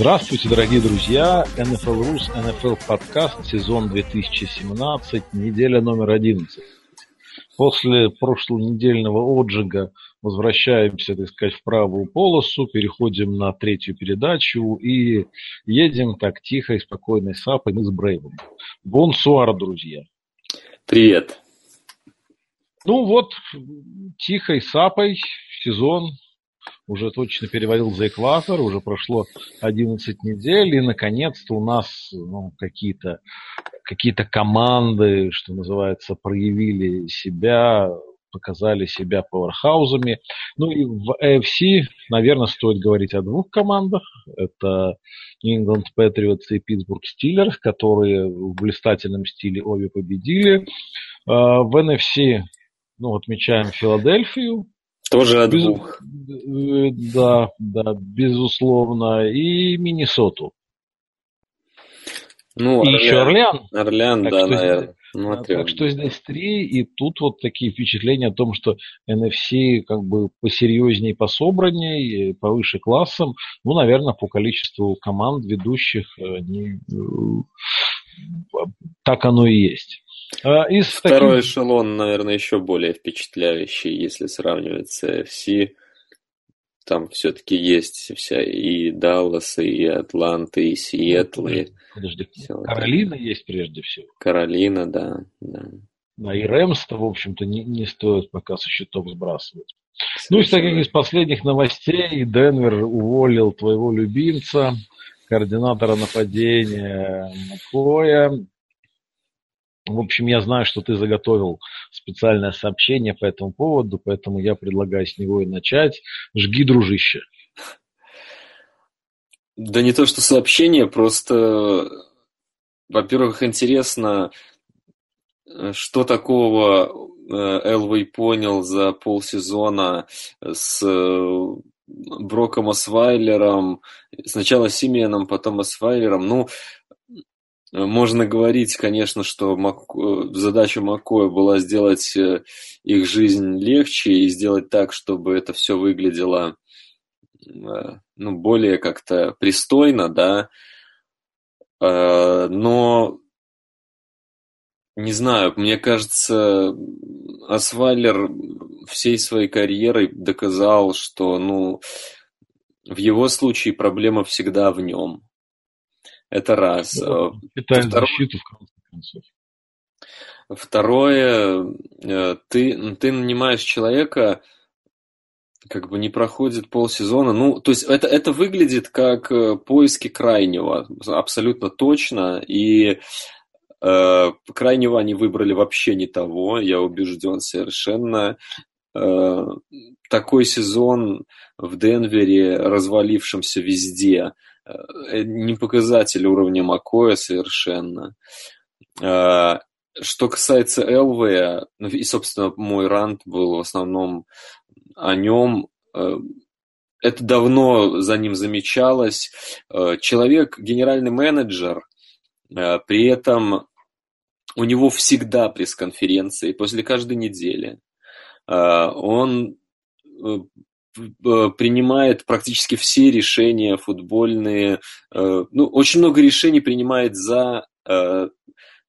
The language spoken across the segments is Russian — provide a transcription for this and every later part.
Здравствуйте, дорогие друзья! NFL Rus, NFL подкаст, сезон 2017, неделя номер 11. После прошлонедельного отжига возвращаемся, так сказать, в правую полосу, переходим на третью передачу и едем так тихо и спокойно с Апом и с Брейвом. Бонсуар, друзья! Привет. Ну вот, тихо и сапой сезон уже точно перевалил за экватор, уже прошло 11 недель, и наконец-то у нас ну, какие-то какие команды, что называется, проявили себя, показали себя пауэрхаузами. Ну и в AFC, наверное, стоит говорить о двух командах. Это New England Patriots и Pittsburgh Steelers, которые в блистательном стиле обе победили. А, в NFC ну, отмечаем Филадельфию, тоже от Без- двух. Э, Да, да, безусловно. И Миннесоту. Ну, И еще Орлеан. Орлеан, Так да, что наверное. Ну, от трех. Так что здесь три, и тут вот такие впечатления о том, что NFC как бы посерьезнее, пособраннее, повыше классом. Ну, наверное, по количеству команд ведущих они, э, так оно и есть. А Из Второй таких- эшелон, наверное, еще более впечатляющий, если сравнивать с AFC. Там все-таки есть вся и Даллас, и Атланта, и Сиэтл, и Подожди, вот Каролина есть прежде всего. Каролина, да. да. Да, и Рэмс-то, в общем-то, не, не стоит пока со счетов сбрасывать. Ну, из таких Совершенно. из последних новостей Денвер уволил твоего любимца, координатора нападения Макоя. В общем, я знаю, что ты заготовил специальное сообщение по этому поводу, поэтому я предлагаю с него и начать. Жги, дружище. Да не то, что сообщение, просто, во-первых, интересно, э, что такого э, Элвей понял за полсезона с э, Броком Освайлером, сначала Сименом, потом Освайлером. Ну, можно говорить, конечно, что э, задача Макоя была сделать э, их жизнь легче и сделать так, чтобы это все выглядело э, ну, более как-то пристойно, да, Э, но не знаю, мне кажется, Асвайлер всей своей карьерой доказал, что, ну, в его случае проблема всегда в нем. Это раз. Питает второго- защиту, в конце концов. Второе, э, ты, ты нанимаешь человека, как бы не проходит полсезона. Ну, то есть это, это выглядит как э, поиски крайнего, абсолютно точно. И э, крайнего они выбрали вообще не того, я убежден совершенно. Э, такой сезон в Денвере, развалившемся везде, не показатель уровня Макоя совершенно. Э, что касается Элвея, ну и, собственно, мой рант был в основном о нем. Э, Это давно за ним замечалось. Э, Человек, генеральный менеджер, э, при этом у него всегда пресс-конференции после каждой недели. Э, Он э, принимает практически все решения футбольные. Э, Ну, очень много решений принимает за э,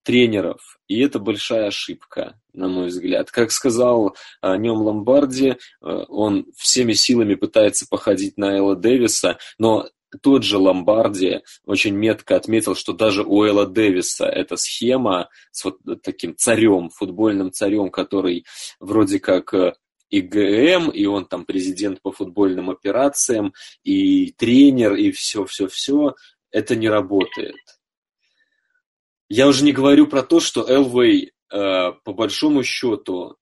тренеров. И это большая ошибка, на мой взгляд. Как сказал о нем Ломбарди, э, он всеми силами пытается походить на Элла Дэвиса, но тот же Ломбарди очень метко отметил, что даже у Элла Дэвиса эта схема с вот таким царем, футбольным царем, который вроде как э, и ГМ, и он там президент по футбольным операциям, и тренер, и все-все-все, это не работает. Я уже не говорю про то, что Элвей, э, по большому счету,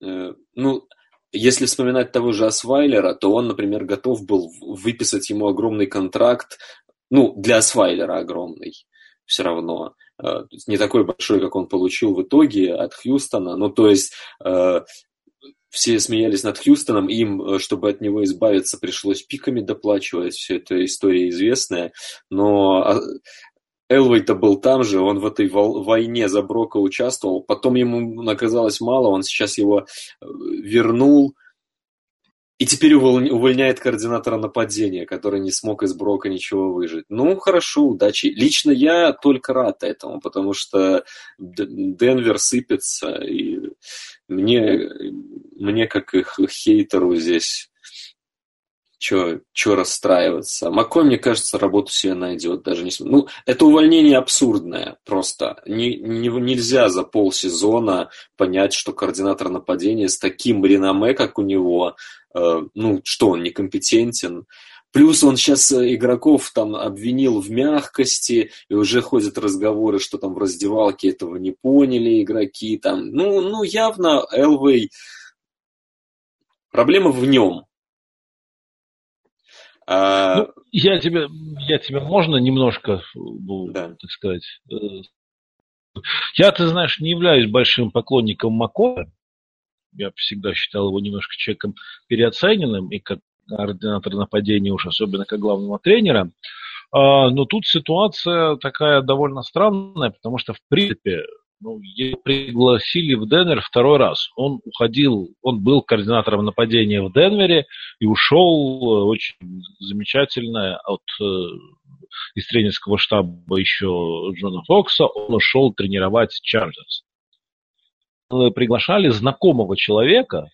э, ну, если вспоминать того же Асвайлера, то он, например, готов был выписать ему огромный контракт, ну, для Асвайлера огромный, все равно. не такой большой, как он получил в итоге от Хьюстона. Ну, то есть все смеялись над Хьюстоном, им, чтобы от него избавиться, пришлось пиками доплачивать, все это история известная, но а, Элвей-то был там же, он в этой войне за Брока участвовал, потом ему оказалось мало, он сейчас его э, вернул, и теперь увольняет координатора нападения, который не смог из Брока ничего выжить. Ну, хорошо, удачи. Лично я только рад этому, потому что Денвер сыпется, и мне, мне как их хейтеру здесь Че расстраиваться? Макой, мне кажется, работу себе найдет. Даже не... Ну, это увольнение абсурдное просто. Не, не, нельзя за полсезона понять, что координатор нападения с таким реноме, как у него, э, ну, что он некомпетентен. Плюс он сейчас э, игроков там обвинил в мягкости, и уже ходят разговоры, что там в раздевалке этого не поняли игроки. Там. Ну, ну явно Элвей... Проблема в нем. А... Ну, я тебе, я тебе можно немножко, ну, да. так сказать. Э, я, ты знаешь, не являюсь большим поклонником Макоя. Я всегда считал его немножко человеком переоцененным, и как координатор нападения уж, особенно как главного тренера. А, но тут ситуация такая довольно странная, потому что, в принципе, ну, его пригласили в Денвер второй раз. Он уходил, он был координатором нападения в Денвере и ушел э, очень замечательно от э, из тренерского штаба еще Джона Фокса. Он ушел тренировать Чарджерс. Приглашали знакомого человека,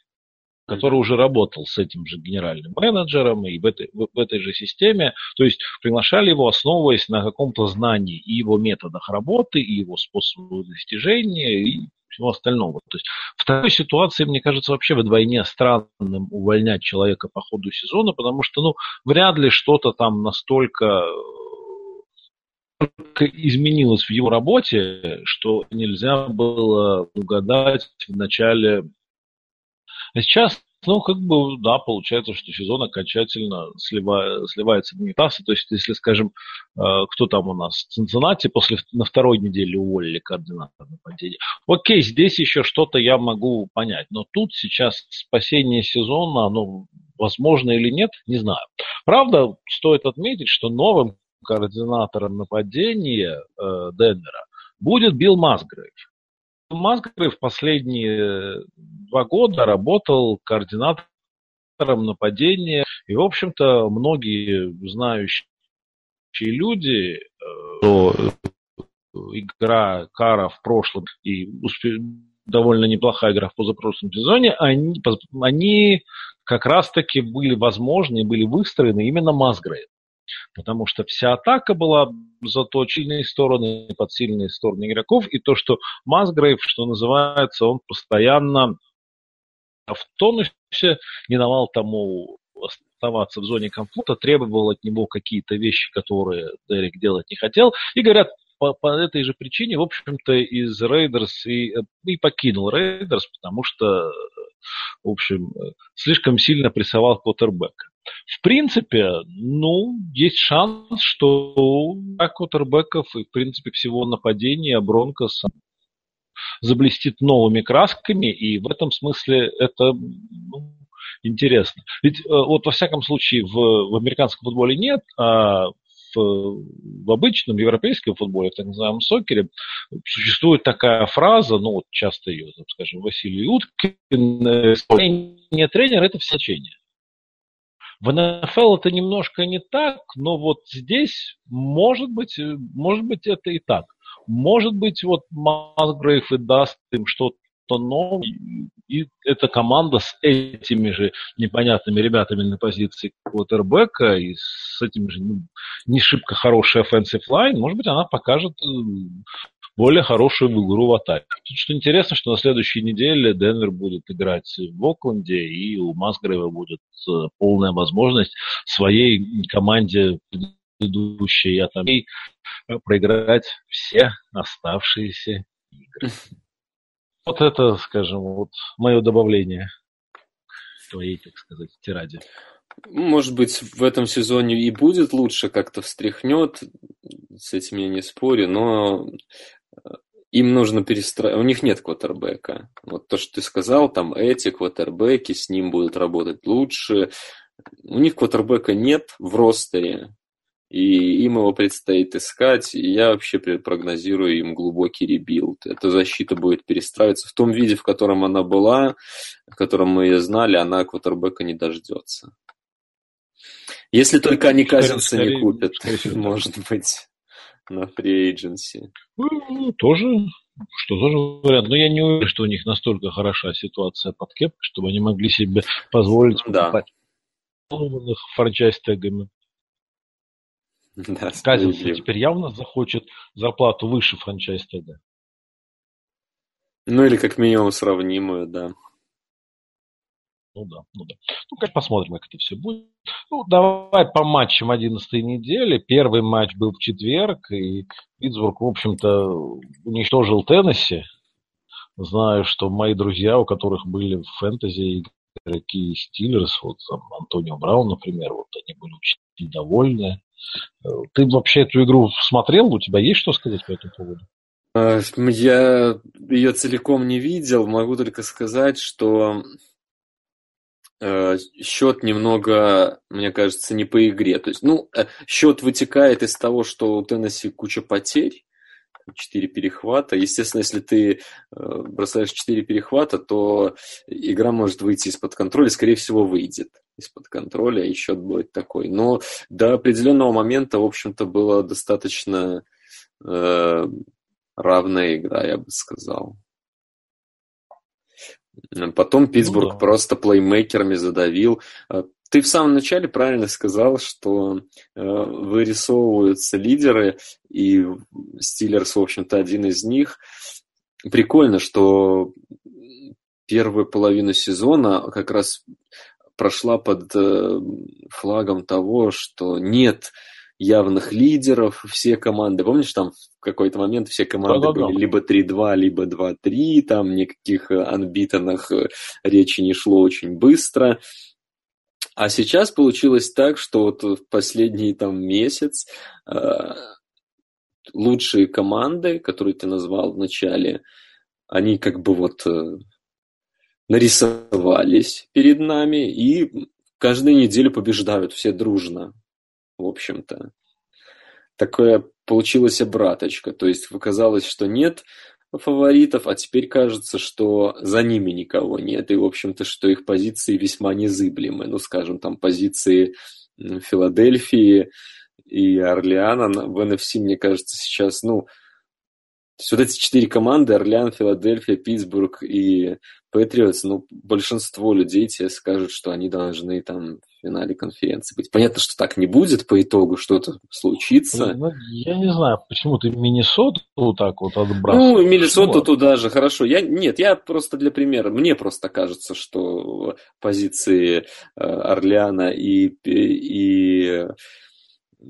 который уже работал с этим же генеральным менеджером и в этой, в, в этой же системе. То есть приглашали его, основываясь на каком-то знании и его методах работы, и его способах достижения, и всего остального. То есть в такой ситуации, мне кажется, вообще вдвойне странным увольнять человека по ходу сезона, потому что, ну, вряд ли что-то там настолько изменилось в его работе, что нельзя было угадать в начале а сейчас, ну, как бы, да, получается, что сезон окончательно слива, сливается в унитаз. То есть, если, скажем, э, кто там у нас, Цинциннати после, на второй неделе уволили координатора нападения. Окей, здесь еще что-то я могу понять, но тут сейчас спасение сезона, оно возможно или нет, не знаю. Правда, стоит отметить, что новым координатором нападения э, Денвера будет Билл Масгрейв. Масгрейв последние два года работал координатором нападения. И, в общем-то, многие знающие люди, что игра Кара в прошлом и довольно неплохая игра в позапрошлом сезоне, они, они как раз-таки были возможны и были выстроены именно Масгрейв потому что вся атака была заточена стороны под сильные стороны игроков, и то, что Масгрейв, что называется, он постоянно в тонусе, не давал тому оставаться в зоне комфорта, требовал от него какие-то вещи, которые Дерек делать не хотел. И говорят, по, по этой же причине, в общем-то, из Рейдерс и, и покинул Рейдерс, потому что, в общем, слишком сильно прессовал квотербека. В принципе, ну, есть шанс, что у квотербеков и, в принципе, всего нападения Бронкоса заблестит новыми красками, и в этом смысле это ну, интересно. Ведь э, вот во всяком случае в, в американском футболе нет, а в, в обычном европейском футболе, так называемом сокере, существует такая фраза, ну вот часто ее, так скажем, Василий Уткин, э, исполнение тренера – это все значение. В НФЛ это немножко не так, но вот здесь может быть, может быть это и так. Может быть, вот Масгрейв и даст им что-то новое, и эта команда с этими же непонятными ребятами на позиции квотербека и с этим же ну, не шибко хороший offensive line, может быть, она покажет э, более хорошую игру в атаке. Тут что интересно, что на следующей неделе Денвер будет играть в Окленде, и у Масгрейва будет э, полная возможность своей команде предыдущей я там и проиграть все оставшиеся игры. Вот это, скажем, вот мое добавление к твоей, так сказать, тираде. Может быть, в этом сезоне и будет лучше, как-то встряхнет, с этим я не спорю, но э, им нужно перестраивать. У них нет квотербека. Вот то, что ты сказал, там эти квотербеки, с ним будут работать лучше. У них квотербека нет в ростере, и им его предстоит искать. И я вообще прогнозирую им глубокий rebuild. Эта защита будет перестраиваться в том виде, в котором она была, в котором мы ее знали, она квотербека не дождется. Если только они Казинса не купят, может быть, на free agency. Ну, тоже, что тоже вариант. Но я не уверен, что у них настолько хороша ситуация под кеп, чтобы они могли себе позволить покупать да. франчайз-тегами. Да, Казинс теперь явно захочет зарплату выше франчайз-тега. Ну или как минимум сравнимую, да. Ну да, ну да. Ну, как посмотрим, как это все будет. Ну, давай по матчам 11 недели. Первый матч был в четверг, и Питтсбург, в общем-то, уничтожил Теннесси. Знаю, что мои друзья, у которых были в фэнтези игроки Стиллерс, вот там Антонио Браун, например, вот они были очень довольны. Ты вообще эту игру смотрел? У тебя есть что сказать по этому поводу? Э, я ее целиком не видел. Могу только сказать, что счет немного, мне кажется, не по игре. То есть, ну, э, счет вытекает из того, что у Теннесси куча потерь, четыре перехвата. Естественно, если ты э, бросаешь четыре перехвата, то игра может выйти из-под контроля, скорее всего, выйдет из-под контроля, и счет будет такой. Но до определенного момента, в общем-то, была достаточно э, равная игра, я бы сказал. Потом Питтсбург ну, да. просто плеймейкерами задавил. А, ты в самом начале правильно сказал, что э, вырисовываются лидеры, и Стиллерс, в общем-то, один из них. Прикольно, что первую половину сезона как раз прошла под э, флагом того, что нет явных лидеров, все команды, помнишь, там в какой-то момент все команды Да-да-да. были либо 3-2, либо 2-3, там никаких э, анбитанных э, речи не шло очень быстро. А сейчас получилось так, что вот в последний там месяц э, лучшие команды, которые ты назвал в начале, они как бы вот э, нарисовались перед нами и каждую неделю побеждают все дружно в общем-то. Такая получилась обраточка. То есть казалось, что нет фаворитов, а теперь кажется, что за ними никого нет. И, в общем-то, что их позиции весьма незыблемы. Ну, скажем, там позиции Филадельфии и Орлеана в NFC, мне кажется, сейчас, ну, то вот эти четыре команды, Орлеан, Филадельфия, Питтсбург и Патриотс, ну, большинство людей тебе скажут, что они должны там в финале конференции быть. Понятно, что так не будет по итогу, что-то случится. Ну, я не знаю, почему ты Миннесоту так вот отбрасываешь. Ну, Миннесоту почему? туда же, хорошо. Я, нет, я просто для примера. Мне просто кажется, что позиции э, Орлеана и, и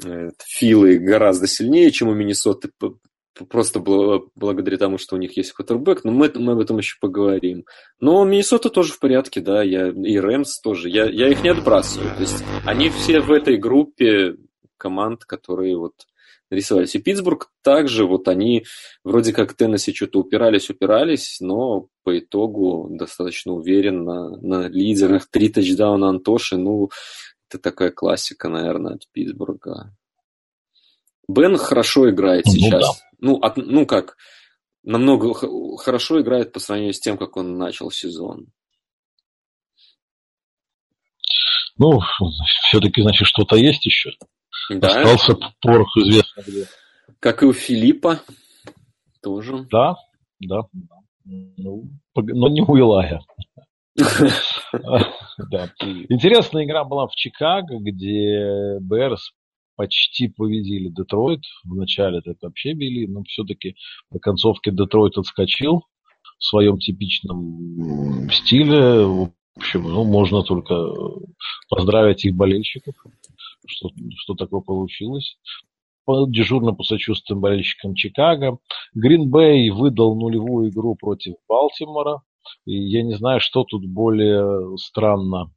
э, Филы гораздо сильнее, чем у Миннесоты просто благодаря тому, что у них есть квотербек, но мы, мы об этом еще поговорим. Но Миннесота тоже в порядке, да, я, и Рэмс тоже, я, я их не отбрасываю. То есть они все в этой группе команд, которые вот рисовались. И Питтсбург также, вот они вроде как Теннесси что-то упирались, упирались, но по итогу достаточно уверенно на лидерах. Три тачдауна Антоши, ну, это такая классика, наверное, от Питтсбурга. Бен хорошо играет ну, сейчас. Да. Ну, от, ну как, намного хорошо играет по сравнению с тем, как он начал сезон. Ну, все-таки, значит, что-то есть еще. Да. Остался порох известно где. Как и у Филиппа тоже. Да, да. Ну, но не у Илая. Интересная игра была в Чикаго, где Берс почти победили Детройт. Вначале это вообще били, но все-таки на концовке Детройт отскочил в своем типичном стиле. В общем, ну, можно только поздравить их болельщиков, что, что такое получилось. Дежурно посочувствуем болельщикам Чикаго. Гринбей выдал нулевую игру против Балтимора. И я не знаю, что тут более странно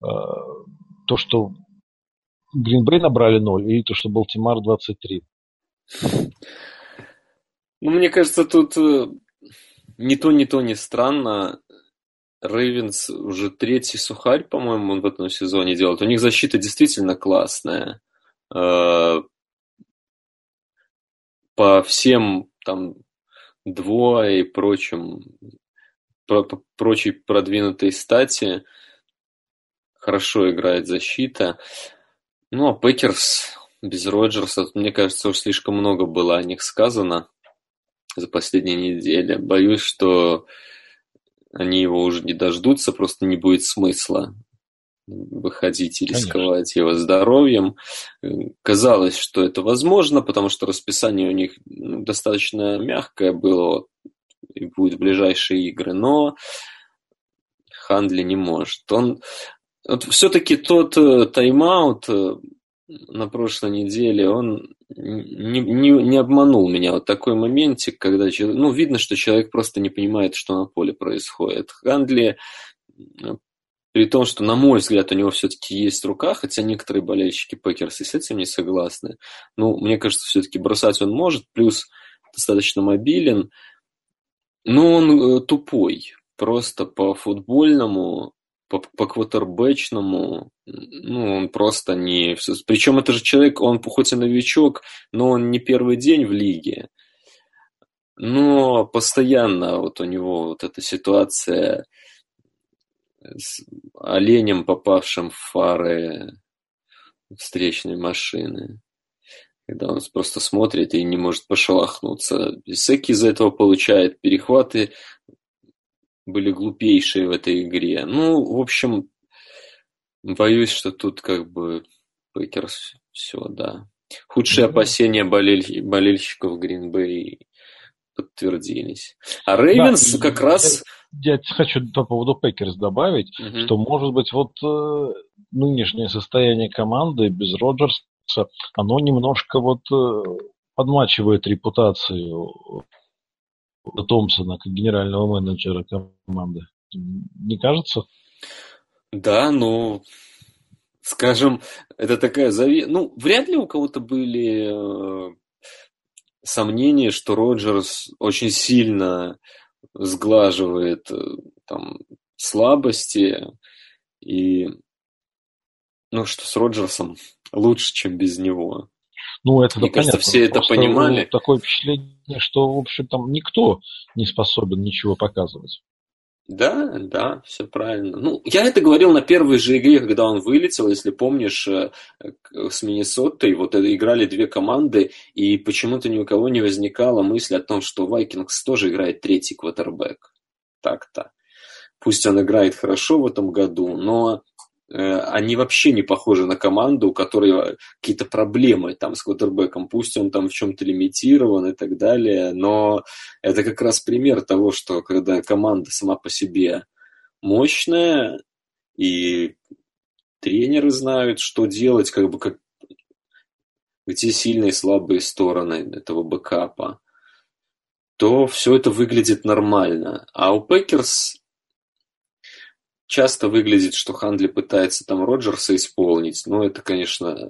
то, что Гринбей набрали 0, и то, что Балтимар 23. Ну, мне кажется, тут ни то, ни то не странно. Рейвенс уже третий сухарь, по-моему, он в этом сезоне делает. У них защита действительно классная. Э, по всем там двое и прочим, про, прочей продвинутой стати хорошо играет защита. Ну, а Пекерс без Роджерса, мне кажется, уж слишком много было о них сказано за последние недели. Боюсь, что они его уже не дождутся, просто не будет смысла выходить и рисковать Конечно. его здоровьем. Казалось, что это возможно, потому что расписание у них ну, достаточно мягкое было и будет в ближайшие игры, но Хандли не может. Он вот все-таки тот э, тайм-аут э, на прошлой неделе, он не, не, не обманул меня. Вот такой моментик, когда ну, видно, что человек просто не понимает, что на поле происходит. Хандли, при том, что, на мой взгляд, у него все-таки есть рука, хотя некоторые болельщики Пекерса с этим не согласны. Ну, мне кажется, все-таки бросать он может, плюс достаточно мобилен. Но он э, тупой. Просто по футбольному по, по квотербечному, ну, он просто не... Причем это же человек, он хоть и новичок, но он не первый день в лиге. Но постоянно вот у него вот эта ситуация с оленем, попавшим в фары встречной машины. Когда он просто смотрит и не может пошелохнуться. Сэки из-за этого получает перехваты были глупейшие в этой игре. Ну, в общем, боюсь, что тут как бы Пекерс все, да. Худшие ну, опасения болель... болельщиков Грин-Бей подтвердились. А Рейвенс да, как я, раз... Я хочу по поводу Пекерс добавить, угу. что, может быть, вот э, нынешнее состояние команды без Роджерса, оно немножко вот э, подмачивает репутацию Томпсона как генерального менеджера команды. Не кажется? Да, ну, скажем, это такая заве... Ну, вряд ли у кого-то были э, сомнения, что Роджерс очень сильно сглаживает э, там слабости и ну что с Роджерсом лучше, чем без него. Ну, это Мне кажется, понятно. все это Просто понимали. Такое впечатление, что, в общем, там никто не способен ничего показывать. Да, да, все правильно. Ну, я это говорил на первой же игре, когда он вылетел, если помнишь, э, с Миннесотой, вот играли две команды, и почему-то ни у кого не возникала мысль о том, что Вайкингс тоже играет третий квотербек. Так-то. Пусть он играет хорошо в этом году, но они вообще не похожи на команду, у которой какие-то проблемы там с квотербеком. Пусть он там в чем-то лимитирован и так далее, но это как раз пример того, что когда команда сама по себе мощная, и тренеры знают, что делать, как бы как где сильные и слабые стороны этого бэкапа, то все это выглядит нормально. А у Пекерс часто выглядит, что Хандли пытается там Роджерса исполнить, но это, конечно,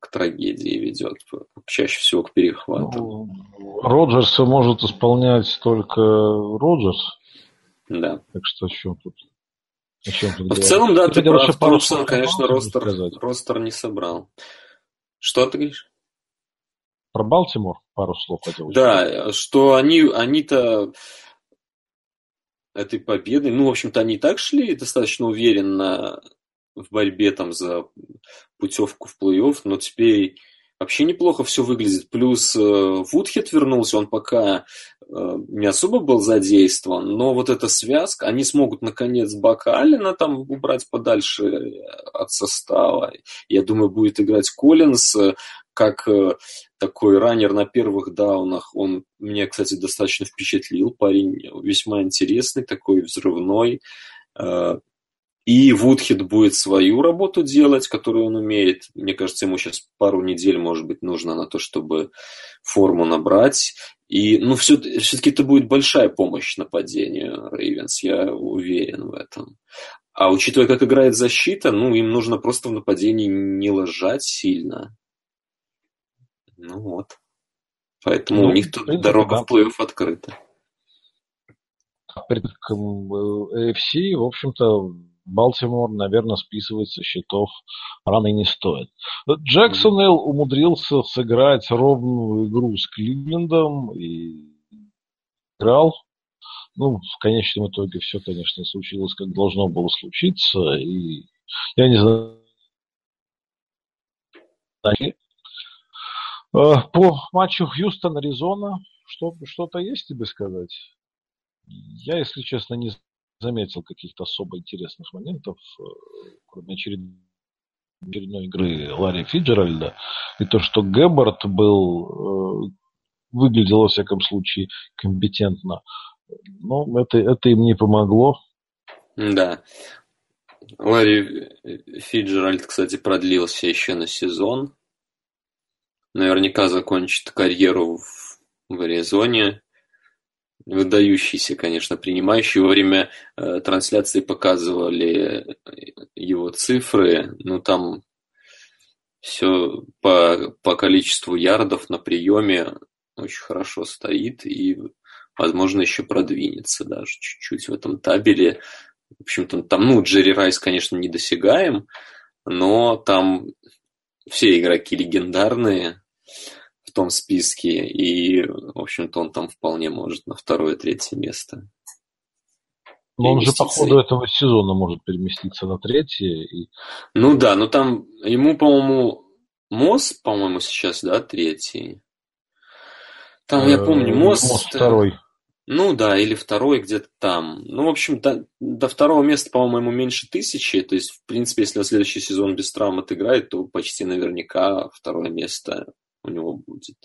к трагедии ведет, чаще всего к перехвату. Ну, Роджерса может исполнять только Роджерс. Да. Так что о чем тут? О чем тут в целом, да, ты, ты прав. Томпсон, конечно, ростер, ростер не собрал. Что ты говоришь? Про Балтимор пару слов хотел Да, сказать. что они, они-то этой победой. Ну, в общем-то, они и так шли достаточно уверенно в борьбе там за путевку в плей-офф, но теперь вообще неплохо все выглядит. Плюс э, Вудхед вернулся, он пока э, не особо был задействован, но вот эта связка, они смогут наконец Бака Аллена там убрать подальше от состава. Я думаю, будет играть Коллинс, э, как э, такой раннер на первых даунах. Он меня, кстати, достаточно впечатлил. Парень весьма интересный, такой взрывной. Э, и Вудхед будет свою работу делать, которую он умеет. Мне кажется, ему сейчас пару недель, может быть, нужно на то, чтобы форму набрать. И, ну, все, все-таки это будет большая помощь нападению Рейвенс, я уверен в этом. А учитывая, как играет защита, ну, им нужно просто в нападении не ложать сильно. Ну вот. Поэтому ну, у них тут принципе, дорога да. в плей-офф открыта. Перед AFC, в общем-то, Балтимор, наверное, списывать со счетов рано и не стоит. Джексон Эл умудрился сыграть ровную игру с Кливлендом и играл. Ну, в конечном итоге все, конечно, случилось, как должно было случиться. И я не знаю, а, по матчу Хьюстон-Аризона что, что-то есть тебе сказать? Я, если честно, не заметил каких-то особо интересных моментов, э, кроме очередной игры Ларри Фиджеральда. И то, что Гэббард был, э, выглядел, во всяком случае, компетентно. Но это, это им не помогло. Да. Ларри Фиджеральд, кстати, продлился еще на сезон. Наверняка закончит карьеру в, в Аризоне выдающийся, конечно, принимающий. Во время э, трансляции показывали его цифры, ну там все по, по количеству ярдов на приеме очень хорошо стоит и, возможно, еще продвинется даже чуть-чуть в этом табеле. В общем-то, там, ну, Джерри Райс, конечно, недосягаем, но там все игроки легендарные, в том списке, и, в общем-то, он там вполне может на второе, третье место. Но он же по ходу этого сезона может переместиться на третье. И... Ну да, но там ему, по-моему, Мосс, по-моему, сейчас, да, третий. Там, я помню, Мосс... Мосс второй. Ну да, или второй где-то там. Ну, в общем, до, до второго места, по-моему, меньше тысячи. То есть, в принципе, если он следующий сезон без травм отыграет, то почти наверняка второе место у него будет.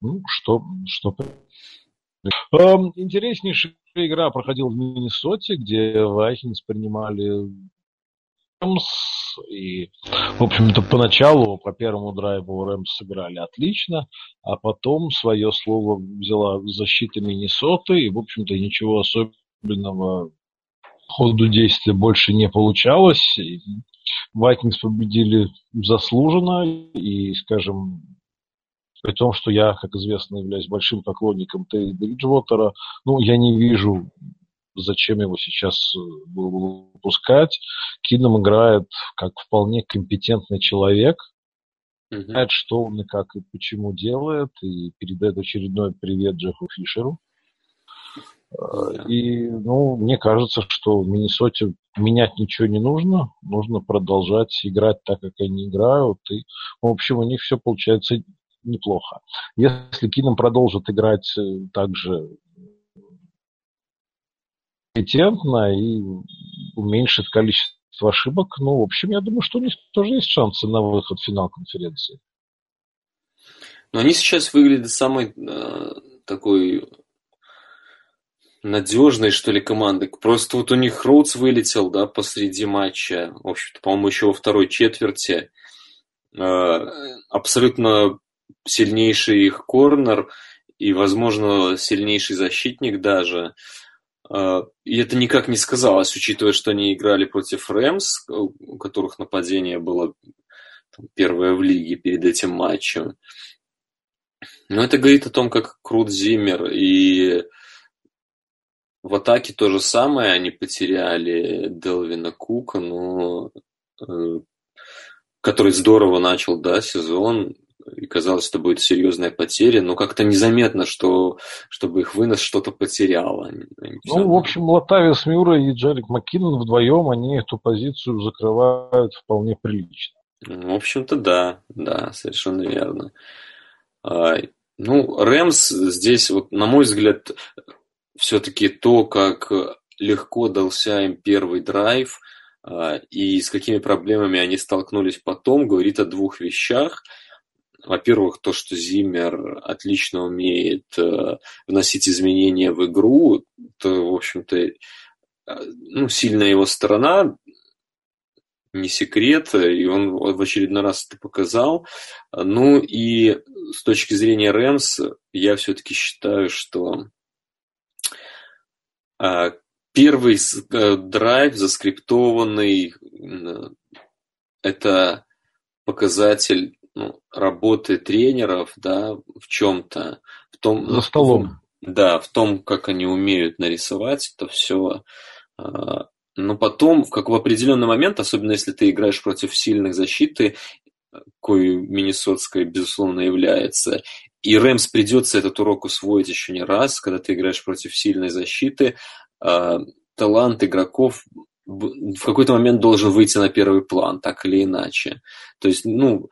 Ну, что, что... Эм, интереснейшая игра проходила в Миннесоте, где Вайхинс принимали Рэмс, и, в общем-то, поначалу по первому драйву Рэмс сыграли отлично, а потом свое слово взяла защита Миннесоты, и, в общем-то, ничего особенного ходу действия больше не получалось. Вайкингс победили заслуженно, и, скажем, при том, что я, как известно, являюсь большим поклонником Тедди Бриджвотера, ну, я не вижу, зачем его сейчас э, выпускать. Кином играет как вполне компетентный человек, mm-hmm. знает, что он и как и почему делает, и передает очередной привет Джеффу Фишеру. И, ну, мне кажется, что в Миннесоте менять ничего не нужно. Нужно продолжать играть так, как они играют. И, в общем, у них все получается неплохо. Если Кином продолжит играть э, так же компетентно и уменьшит количество ошибок, ну, в общем, я думаю, что у них тоже есть шансы на выход в финал конференции. Но они сейчас выглядят самой э, такой надежной, что ли, команды. Просто вот у них Роудс вылетел, да, посреди матча. В общем-то, по-моему, еще во второй четверти. Э, абсолютно сильнейший их корнер и, возможно, сильнейший защитник даже. Э, и это никак не сказалось, учитывая, что они играли против Рэмс, у которых нападение было первое в лиге перед этим матчем. Но это говорит о том, как крут Зиммер и в атаке то же самое, они потеряли Делвина Кука, но э, который здорово начал да, сезон, и казалось, что будет серьезная потеря, но как-то незаметно, что чтобы их вынос что-то потеряло. ну, в общем, Латавис Мюра и Джерик Маккинон вдвоем, они эту позицию закрывают вполне прилично. В общем-то, да, да, совершенно верно. А, ну, Рэмс здесь, вот, на мой взгляд, все-таки то, как легко дался им первый драйв а, и с какими проблемами они столкнулись потом, говорит о двух вещах. Во-первых, то, что Зиммер отлично умеет э, вносить изменения в игру, то, в общем-то, э, ну, сильная его сторона, не секрет, и он в очередной раз это показал. Ну и с точки зрения Рэмс, я все-таки считаю, что первый э, драйв заскриптованный, это показатель ну, работы тренеров, да, в чем-то, в том, за столом, да, в том, как они умеют нарисовать это все. А, но потом, как в определенный момент, особенно если ты играешь против сильных защиты, кою Миннесотская, безусловно, является, и Рэмс придется этот урок усвоить еще не раз, когда ты играешь против сильной защиты, а, талант игроков в какой-то момент должен выйти на первый план, так или иначе. То есть, ну,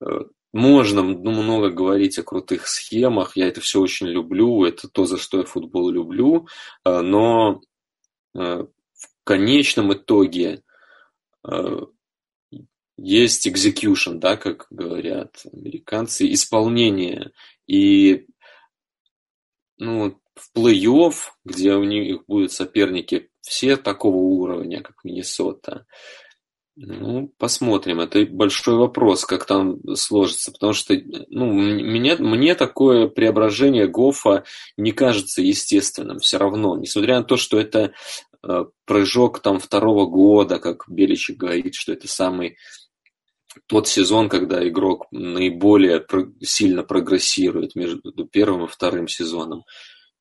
э, можно ну, много говорить о крутых схемах, я это все очень люблю, это то, за что я футбол люблю, э, но э, в конечном итоге есть execution, да, как говорят американцы, исполнение. И ну, в плей-офф, где у них будут соперники все такого уровня, как Миннесота, ну, посмотрим. Это большой вопрос, как там сложится. Потому что ну, мне, мне такое преображение Гофа не кажется естественным все равно. Несмотря на то, что это э, прыжок там второго года, как Беличик говорит, что это самый тот сезон, когда игрок наиболее сильно прогрессирует между первым и вторым сезоном.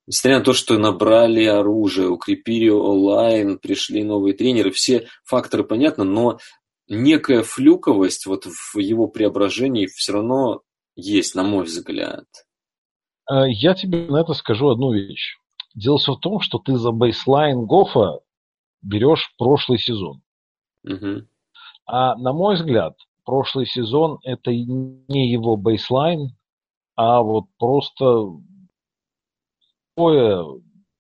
Несмотря на то, что набрали оружие, укрепили онлайн, пришли новые тренеры, все факторы понятны, но некая флюковость вот в его преображении все равно есть, на мой взгляд. Э, я тебе на это скажу одну вещь. Дело все в том, что ты за бейслайн Гофа берешь прошлый сезон. Угу. А на мой взгляд, прошлый сезон это не его бейслайн, а вот просто такое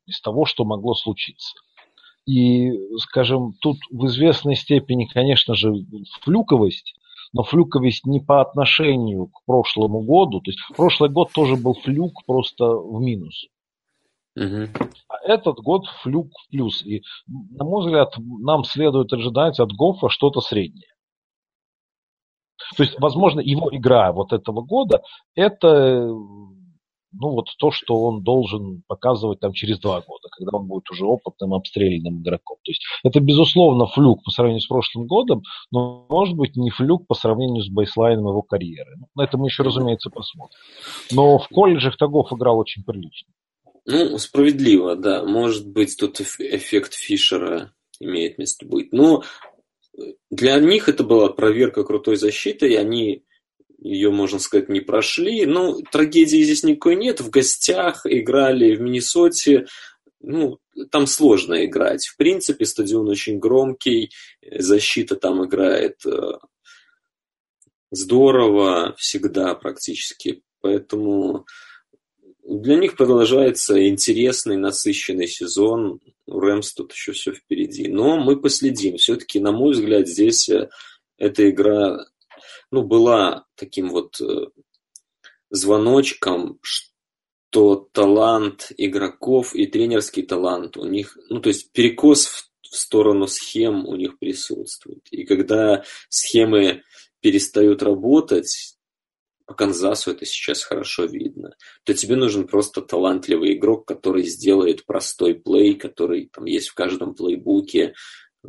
из того, что могло случиться. И, скажем, тут в известной степени, конечно же, флюковость, но флюковость не по отношению к прошлому году. То есть прошлый год тоже был флюк просто в минус. Угу. А этот год флюк в плюс. И, на мой взгляд, нам следует ожидать от Гофа что-то среднее. То есть, возможно, его игра вот этого года это ну, вот то, что он должен показывать там через два года, когда он будет уже опытным обстрельным игроком. То есть это, безусловно, флюк по сравнению с прошлым годом, но, может быть, не флюк по сравнению с бейслайном его карьеры. Ну, это мы еще, разумеется, посмотрим. Но в колледжах Тагов играл очень прилично. Ну, справедливо, да. Может быть, тут эффект Фишера имеет место быть. Но для них это была проверка крутой защиты, и они ее, можно сказать, не прошли. Ну, трагедии здесь никакой нет. В гостях играли в Миннесоте. Ну, там сложно играть. В принципе, стадион очень громкий, защита там играет э, здорово всегда практически. Поэтому для них продолжается интересный, насыщенный сезон. У Рэмс тут еще все впереди. Но мы последим. Все-таки, на мой взгляд, здесь э, эта игра ну, была таким вот э, звоночком, что талант игроков и тренерский талант у них, ну, то есть перекос в, в сторону схем у них присутствует. И когда схемы перестают работать, по Канзасу это сейчас хорошо видно, то тебе нужен просто талантливый игрок, который сделает простой плей, который там есть в каждом плейбуке э,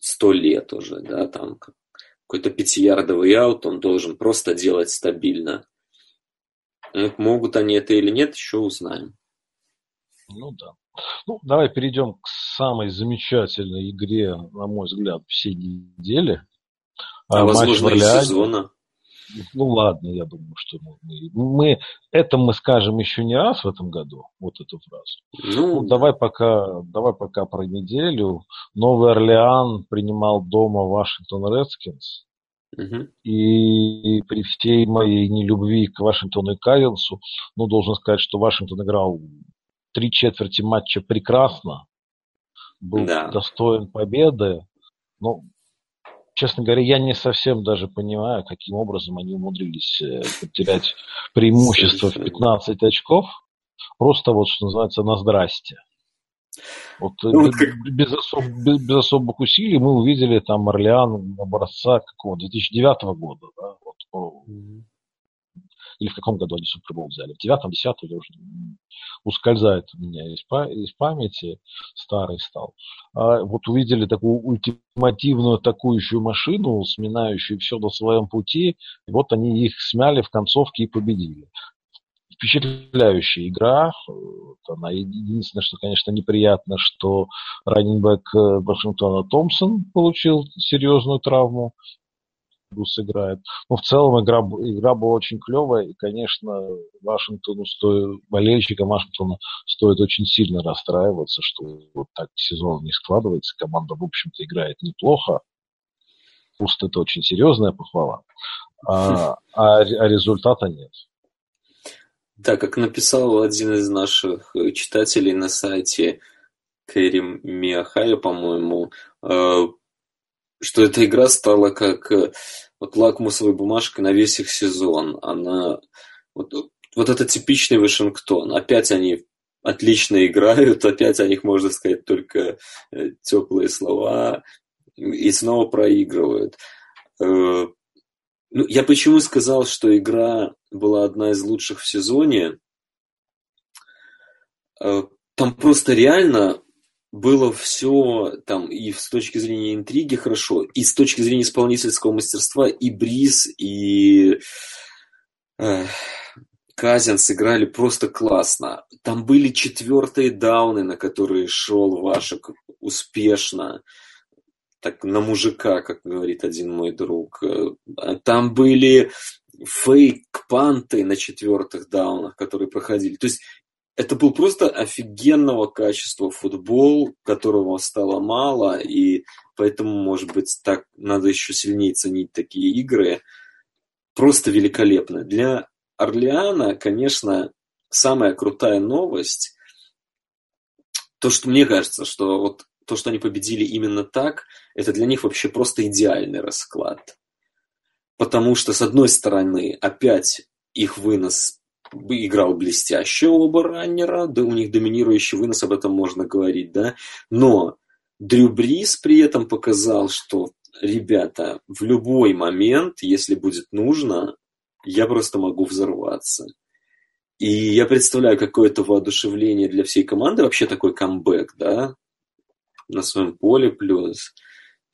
сто лет уже, да, там какой-то пятиярдовый аут он должен просто делать стабильно. Могут они это или нет, еще узнаем. Ну да. Ну, давай перейдем к самой замечательной игре, на мой взгляд, всей недели. А, а возможно, и сезона. Ну ладно, я думаю, что мы, мы это мы скажем еще не раз в этом году, вот эту фразу. Ну, ну давай пока, давай пока про неделю. Новый Орлеан принимал дома Вашингтон Редскинс. Угу. И при всей моей нелюбви к Вашингтону и Кайенсу, ну, должен сказать, что Вашингтон играл три четверти матча прекрасно, был да. достоин победы. Но честно говоря, я не совсем даже понимаю, каким образом они умудрились э, потерять преимущество в 15 очков. Просто вот, что называется, на здрасте. Вот, э, ну, вот как... без, особ, без, без особых усилий мы увидели там Орлеан образца какого 2009 года. Да? Вот, или в каком году они Супербол взяли, в девятом, десятом, уже ускользает у меня из, из памяти, старый стал. А вот увидели такую ультимативную атакующую машину, сминающую все на своем пути, и вот они их смяли в концовке и победили впечатляющая игра. Она единственное, что, конечно, неприятно, что раннинбэк э, Вашингтона Томпсон получил серьезную травму. Брус играет. Но в целом игра, игра была очень клевая, и, конечно, Вашингтону стоит, болельщикам Вашингтона стоит очень сильно расстраиваться, что вот так сезон не складывается. Команда, в общем-то, играет неплохо. Просто это очень серьезная похвала. А, а, а результата нет. Да, как написал один из наших э, читателей на сайте Кэрри Миахая, по-моему, э, что эта игра стала как э, вот лакмусовой бумажкой на весь их сезон. Она вот, вот это типичный Вашингтон. Опять они отлично играют, опять о них можно сказать только теплые слова и снова проигрывают. Ну, я почему сказал, что игра была одна из лучших в сезоне? Э, там просто реально было все там и с точки зрения интриги хорошо, и с точки зрения исполнительского мастерства и Бриз, и э, Казин сыграли просто классно. Там были четвертые дауны, на которые шел Вашек успешно так на мужика, как говорит один мой друг. Э, там были фейк-панты на четвертых даунах, которые проходили. То есть это был просто офигенного качества футбол, которого стало мало, и поэтому, может быть, так надо еще сильнее ценить такие игры. Просто великолепно. Для Орлеана, конечно, самая крутая новость, то, что мне кажется, что вот то, что они победили именно так, это для них вообще просто идеальный расклад. Потому что, с одной стороны, опять их вынос играл блестяще оба раннера, да, у них доминирующий вынос, об этом можно говорить, да, но Дрю Брис при этом показал, что, ребята, в любой момент, если будет нужно, я просто могу взорваться. И я представляю какое-то воодушевление для всей команды, вообще такой камбэк, да, на своем поле плюс.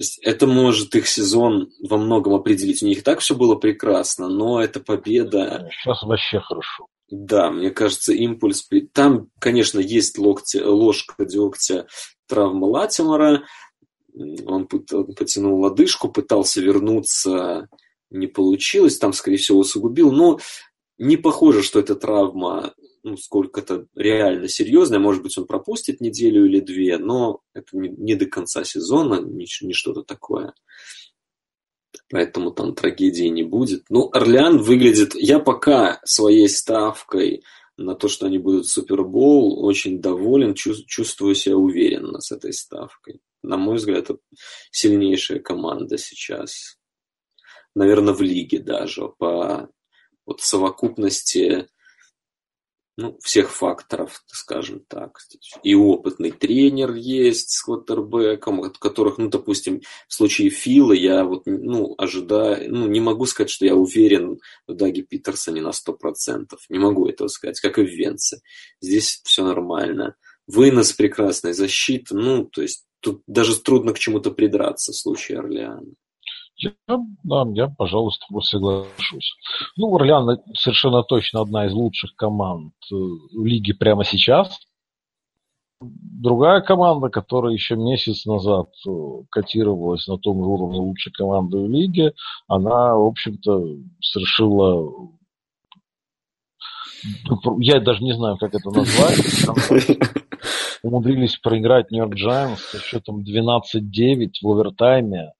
Есть это может их сезон во многом определить. У них и так все было прекрасно, но это победа... Сейчас вообще хорошо. Да, мне кажется, импульс... Там, конечно, есть локти, ложка дегтя травма Латимора. Он потянул лодыжку, пытался вернуться, не получилось. Там, скорее всего, усугубил. Но не похоже, что эта травма ну, сколько-то реально серьезное. Может быть, он пропустит неделю или две, но это не, не до конца сезона, не, не что-то такое. Поэтому там трагедии не будет. Ну, Орлеан выглядит... Я пока своей ставкой на то, что они будут в Супербол, очень доволен, чувствую себя уверенно с этой ставкой. На мой взгляд, это сильнейшая команда сейчас. Наверное, в лиге даже по вот совокупности ну, всех факторов, скажем так. И опытный тренер есть с квотербеком, от которых, ну, допустим, в случае Фила я вот, ну, ожидаю, ну, не могу сказать, что я уверен в Даге Питерсоне на 100%. Не могу этого сказать, как и в Венце. Здесь все нормально. Вынос прекрасный, защита, ну, то есть тут даже трудно к чему-то придраться в случае Орлеана. Я, да, я, пожалуй, с тобой соглашусь. Ну, Орлеан совершенно точно одна из лучших команд э, лиги прямо сейчас. Другая команда, которая еще месяц назад э, котировалась на том же уровне лучшей команды в лиге, она, в общем-то, совершила я даже не знаю, как это назвать. Умудрились проиграть Нью-Йорк Джаймс со счетом 12-9 в овертайме.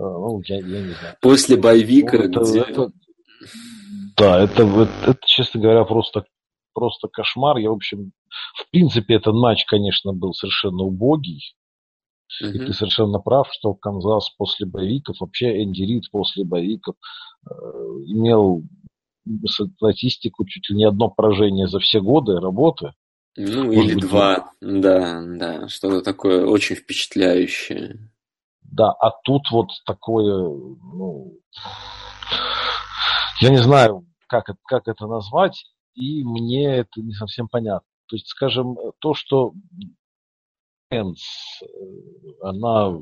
Э, ну, я, я не знаю. После боевика, ну, это, где... это, да, это, это, это, честно говоря, просто, просто кошмар. Я, в общем, в принципе, этот матч, конечно, был совершенно убогий. Uh-huh. И ты совершенно прав, что Канзас после боевиков, вообще Энди Рид после боевиков э, имел статистику чуть ли не одно поражение за все годы работы. Ну, Может или быть, два, да, да, что-то такое очень впечатляющее. Да, а тут вот такое, ну, я не знаю, как, как это назвать, и мне это не совсем понятно. То есть, скажем, то, что она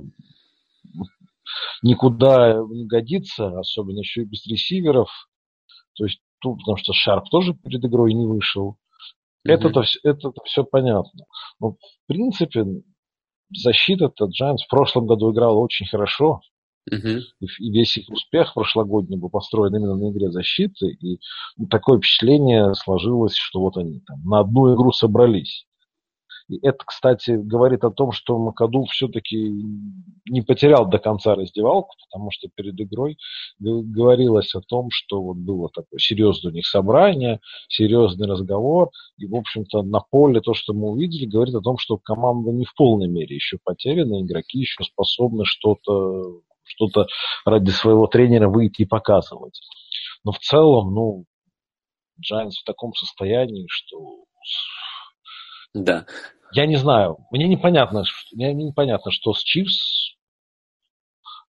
никуда не годится, особенно еще и без ресиверов. То есть тут, потому что Шарп тоже перед игрой не вышел. Mm-hmm. Это-то, это все понятно. Но, в принципе, защита-то Giants в прошлом году играла очень хорошо. Uh-huh. И весь их успех прошлогодний был построен именно на игре защиты. И такое впечатление сложилось, что вот они там на одну игру собрались. И это, кстати, говорит о том, что Макаду все-таки не потерял до конца раздевалку, потому что перед игрой говорилось о том, что вот было такое серьезное у них собрание, серьезный разговор, и, в общем-то, на поле то, что мы увидели, говорит о том, что команда не в полной мере еще потеряна, игроки еще способны что-то что-то ради своего тренера выйти и показывать. Но в целом, ну, Giants в таком состоянии, что да. Я не знаю. Мне непонятно, мне непонятно, что с Чивс.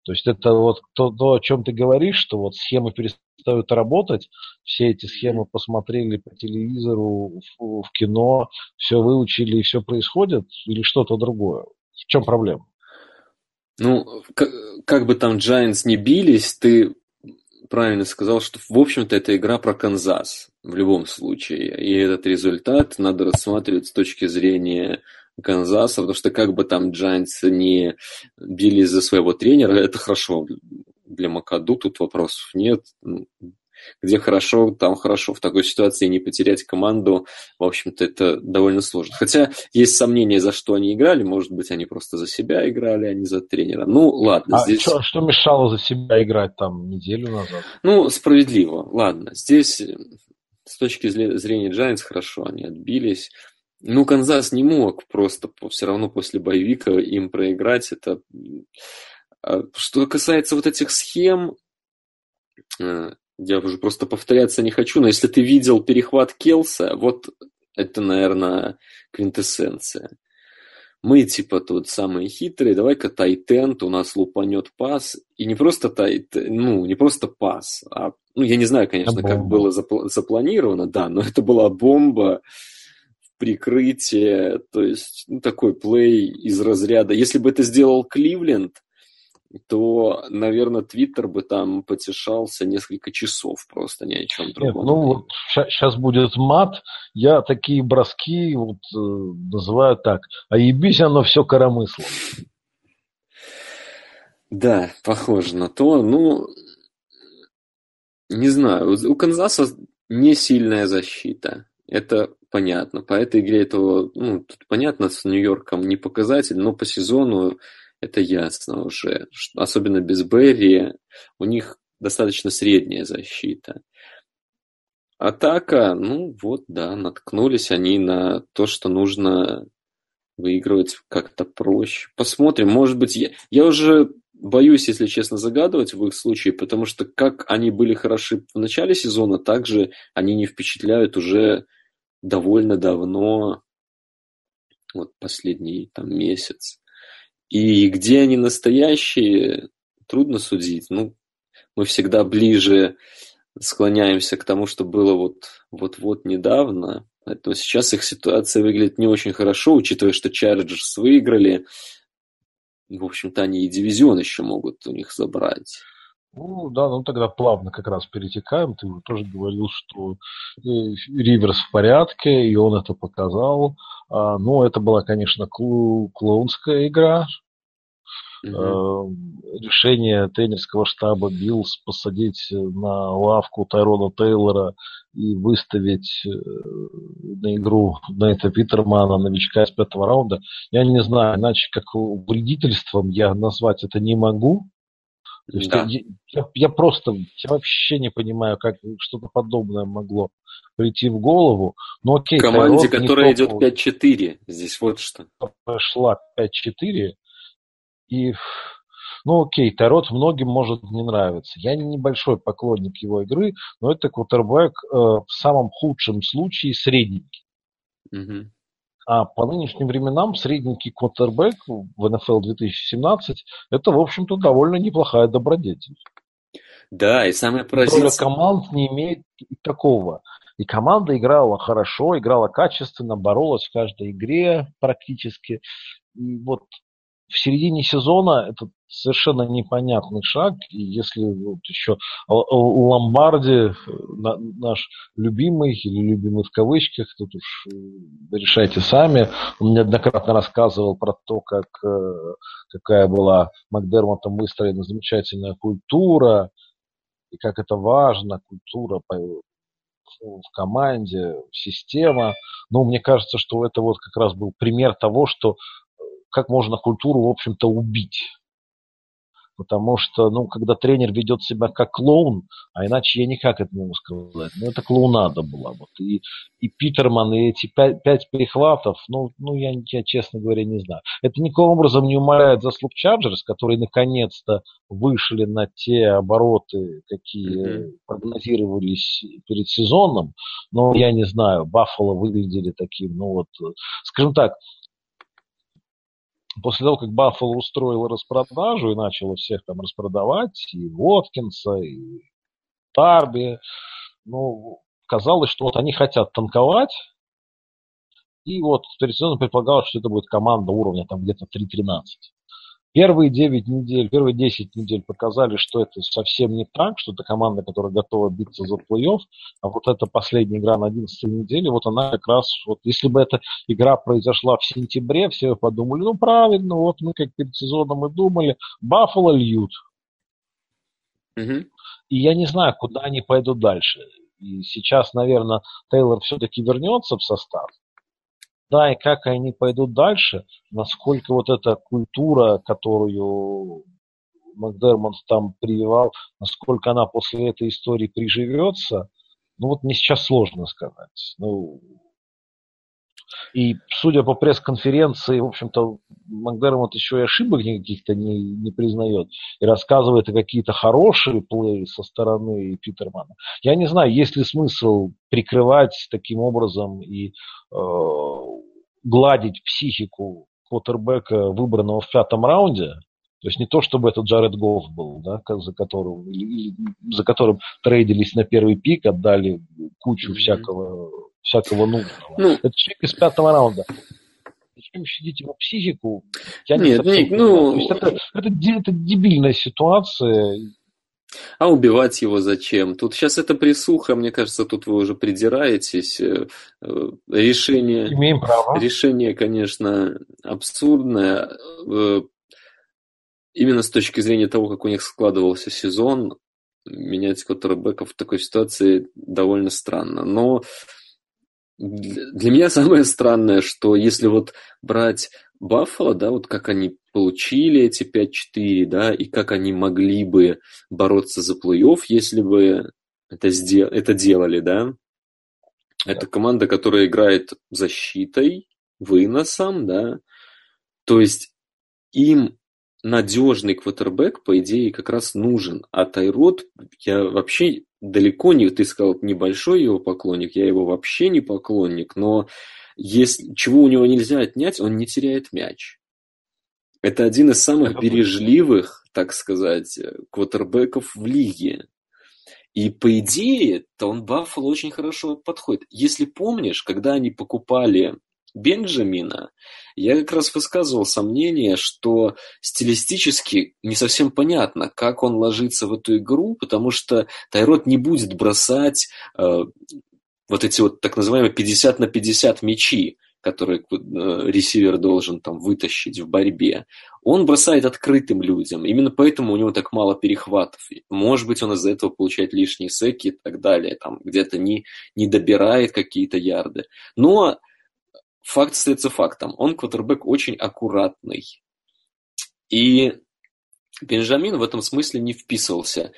То есть это вот то, то, о чем ты говоришь, что вот схемы перестают работать, все эти схемы посмотрели по телевизору, в, в кино, все выучили и все происходит, или что-то другое? В чем проблема? Ну, как, как бы там Giants не бились, ты правильно сказал, что, в общем-то, это игра про Канзас в любом случае. И этот результат надо рассматривать с точки зрения Канзаса, потому что как бы там Giants не бились за своего тренера, это хорошо для Макаду, тут вопросов нет. Где хорошо, там хорошо. В такой ситуации не потерять команду, в общем-то, это довольно сложно. Хотя есть сомнения, за что они играли. Может быть, они просто за себя играли, а не за тренера. Ну, ладно. А здесь... что, что мешало за себя играть там неделю назад? Ну, справедливо. Ладно. Здесь с точки зрения Giants хорошо, они отбились. Ну, Канзас не мог просто все равно после боевика им проиграть. Это а что касается вот этих схем, э, я уже просто повторяться не хочу, но если ты видел перехват Келса, вот это, наверное, квинтэссенция. Мы типа тут самые хитрые, давай-ка тайтент, у нас лупанет пас. И не просто тайт, ну, не просто пас, а, ну, я не знаю, конечно, как было запл- запланировано, да, но это была бомба в прикрытие, то есть, ну, такой плей из разряда. Если бы это сделал Кливленд, то, наверное, Твиттер бы там потешался несколько часов просто ни о чем другом. Нет, ну вот сейчас будет мат, я такие броски вот э, называю так, а ебись оно все коромысло. Да, похоже на то. Ну, не знаю, у Канзаса не сильная защита. Это понятно. По этой игре этого, ну, тут понятно, с Нью-Йорком не показатель, но по сезону это ясно уже. Особенно без Берри, у них достаточно средняя защита. Атака, ну вот, да, наткнулись они на то, что нужно выигрывать как-то проще. Посмотрим, может быть, я, я уже боюсь, если честно, загадывать в их случае, потому что как они были хороши в начале сезона, так же они не впечатляют уже довольно давно, вот последний там месяц. И где они настоящие, трудно судить. Ну, мы всегда ближе склоняемся к тому, что было вот вот-вот недавно. Поэтому сейчас их ситуация выглядит не очень хорошо, учитывая, что Чарджерс выиграли. В общем-то, они и дивизион еще могут у них забрать. Ну да, ну тогда плавно как раз перетекаем. Ты тоже говорил, что э, Риверс в порядке, и он это показал. А, ну, это была, конечно, клу- клоунская игра. Mm-hmm. Решение тренерского штаба Биллс посадить на лавку Тайрона Тейлора и выставить э, на игру Нейта Питермана, новичка из пятого раунда, я не знаю, иначе как вредительством я назвать это не могу. То есть да. я, я, я просто я вообще не понимаю, как что-то подобное могло прийти в голову. Но окей, Команде, которая идет 5-4, здесь вот что. Пошла 5-4, и ну окей, Тарот многим может не нравиться. Я небольшой поклонник его игры, но это квотербек э, в самом худшем случае средненький. Угу. А по нынешним временам средненький квотербек в NFL 2017 это, в общем-то, довольно неплохая добродетель. Да, и самое поразительное... команд не имеет такого. И команда играла хорошо, играла качественно, боролась в каждой игре практически. И вот в середине сезона это совершенно непонятный шаг. И если вот еще Ломбарди, наш любимый или любимый в кавычках, тут уж э, решайте сами, он неоднократно рассказывал про то, как, э, какая была Макдермотом выстроена замечательная культура, и как это важно, культура в команде, система. Но мне кажется, что это вот как раз был пример того, что как можно культуру, в общем-то, убить. Потому что, ну, когда тренер ведет себя как клоун, а иначе я никак это не могу сказать. Ну, это клоунада была. Вот. И, и Питерман, и эти пять, пять перехватов, ну, ну я, я, честно говоря, не знаю. Это никаким образом не умаляет заслуг Чарджерс, которые наконец-то вышли на те обороты, какие mm-hmm. прогнозировались перед сезоном. Но я не знаю, Баффало выглядели таким, ну вот, скажем так, после того, как Баффало устроил распродажу и начало всех там распродавать, и Воткинса, и Тарби, ну, казалось, что вот они хотят танковать, и вот сезоном предполагалось, что это будет команда уровня там где-то 3-13. Первые 9 недель, первые 10 недель показали, что это совсем не так, что это команда, которая готова биться за плей-офф, а вот эта последняя игра на 11 неделе, вот она как раз, вот если бы эта игра произошла в сентябре, все подумали, ну правильно, вот мы как перед сезоном и думали, Баффало льют. Угу. И я не знаю, куда они пойдут дальше. И сейчас, наверное, Тейлор все-таки вернется в состав. Да, и как они пойдут дальше, насколько вот эта культура, которую Макдермонт там прививал, насколько она после этой истории приживется, ну вот мне сейчас сложно сказать. Ну, и судя по пресс-конференции, в общем-то, Макдермот еще и ошибок никаких-то не, не признает. И рассказывает о какие-то хорошие плей со стороны Питермана. Я не знаю, есть ли смысл прикрывать таким образом и э, гладить психику квотербека, выбранного в пятом раунде, то есть не то, чтобы это Джаред Гофф был, да, за которым, за которым трейдились на первый пик, отдали кучу mm-hmm. всякого, всякого нужного. Ну, это человек из пятого раунда. Зачем щадить его психику? Я нет, не нет, ну... То есть это, это, это дебильная ситуация. А убивать его зачем? Тут сейчас это присуха, мне кажется, тут вы уже придираетесь. Э, э, решение, Имеем право. решение, конечно, абсурдное. Э, именно с точки зрения того, как у них складывался сезон, менять квотербеков в такой ситуации довольно странно. Но для меня самое странное, что если вот брать Баффало, да, вот как они получили эти 5-4, да, и как они могли бы бороться за плей-офф, если бы это, сдел- это делали, да. Это команда, которая играет защитой, выносом, да. То есть им надежный квотербек, по идее, как раз нужен. А Тайрод, я вообще далеко не, ты сказал, небольшой его поклонник, я его вообще не поклонник, но если, чего у него нельзя отнять, он не теряет мяч. Это один из самых бережливых, так сказать, квотербеков в лиге. И по идее, то он Баффало очень хорошо подходит. Если помнишь, когда они покупали Бенджамина, я как раз высказывал сомнение, что стилистически не совсем понятно, как он ложится в эту игру, потому что Тайрот не будет бросать э, вот эти вот так называемые 50 на 50 мячи, которые э, ресивер должен там вытащить в борьбе. Он бросает открытым людям. Именно поэтому у него так мало перехватов. Может быть, он из-за этого получает лишние секи и так далее. Там где-то не, не добирает какие-то ярды. Но факт остается фактом. Он квотербек очень аккуратный. И Бенджамин в этом смысле не вписывался.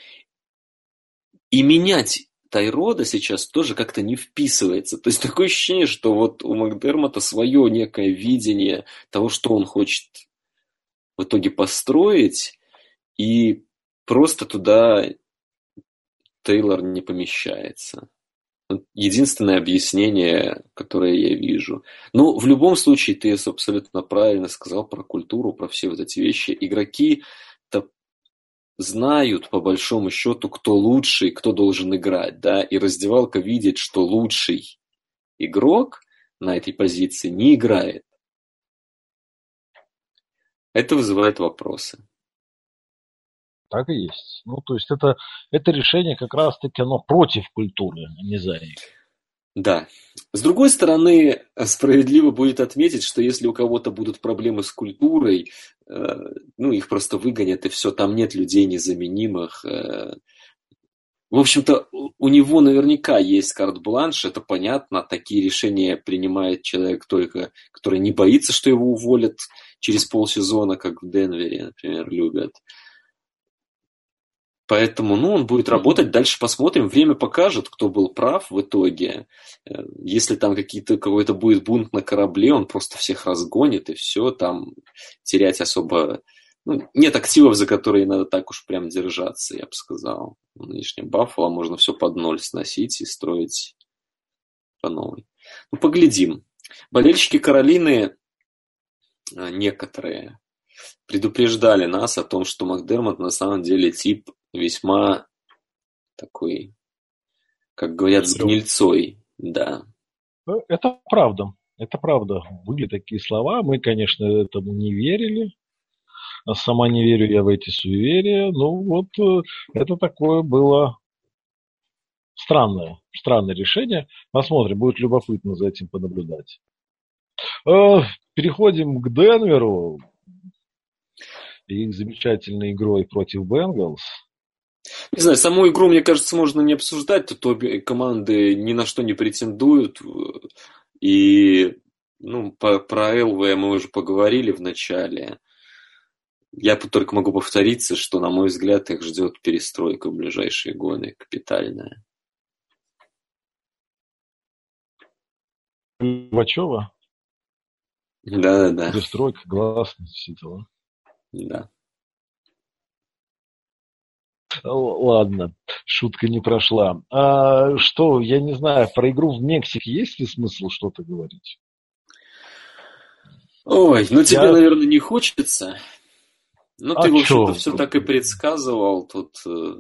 И менять Тайрода сейчас тоже как-то не вписывается. То есть такое ощущение, что вот у Макдермота свое некое видение того, что он хочет в итоге построить, и просто туда Тейлор не помещается. Единственное объяснение, которое я вижу. Ну, в любом случае, ты абсолютно правильно сказал про культуру, про все вот эти вещи. Игроки знают, по большому счету, кто лучший, кто должен играть, да, и раздевалка видит, что лучший игрок на этой позиции не играет. Это вызывает вопросы. Так и есть. Ну, то есть это, это решение как раз-таки оно против культуры, а не за ней. Да. С другой стороны, справедливо будет отметить, что если у кого-то будут проблемы с культурой, э, ну, их просто выгонят, и все, там нет людей незаменимых. Э. В общем-то, у него наверняка есть карт-бланш, это понятно, такие решения принимает человек только, который не боится, что его уволят через полсезона, как в Денвере, например, любят. Поэтому, ну, он будет работать, дальше посмотрим. Время покажет, кто был прав в итоге. Э, если там какие-то, какой-то будет бунт на корабле, он просто всех разгонит, и все, там терять особо... Ну, нет активов, за которые надо так уж прям держаться, я бы сказал. В нынешнем Баффало можно все под ноль сносить и строить по новой. Ну, поглядим. Болельщики Каролины, э, некоторые, предупреждали нас о том, что Макдермот на самом деле тип весьма такой, как говорят, с гнильцой, да. Ну, это правда. Это правда. Были такие слова. Мы, конечно, этому не верили. А сама не верю я в эти суеверия. Ну, вот э, это такое было странное, странное решение. Посмотрим, будет любопытно за этим понаблюдать. Э, переходим к Денверу и их замечательной игрой против Бенгалс. Не знаю, саму игру, мне кажется, можно не обсуждать. Тут обе команды ни на что не претендуют. И ну, по, про ЛВ мы уже поговорили в начале. Я только могу повториться, что, на мой взгляд, их ждет перестройка в ближайшие годы, капитальная. Вачева? Да-да-да. Перестройка, гласность, все дела. Да. Ладно, шутка не прошла. А что, я не знаю, про игру в Мексике есть ли смысл что-то говорить? Ой, ну тебе, я... наверное, не хочется. Ну, а ты, в общем-то, все так и предсказывал тут э,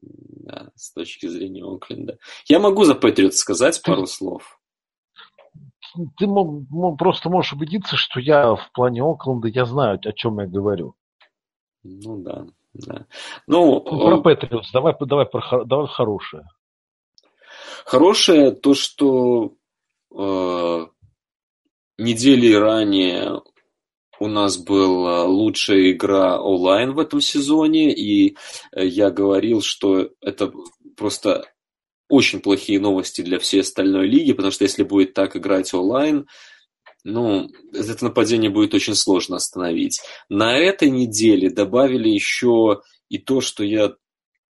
да, с точки зрения Окленда. Я могу за Патриот сказать пару слов. Ты просто можешь убедиться, что я в плане Окленда, я знаю, о чем я говорю. Ну да. Да. Ну, про Патриотс, давай, давай, про, давай хорошее. Хорошее то, что э, недели ранее у нас была лучшая игра онлайн в этом сезоне, и я говорил, что это просто очень плохие новости для всей остальной лиги, потому что если будет так играть онлайн, ну, это нападение будет очень сложно остановить. На этой неделе добавили еще и то, что я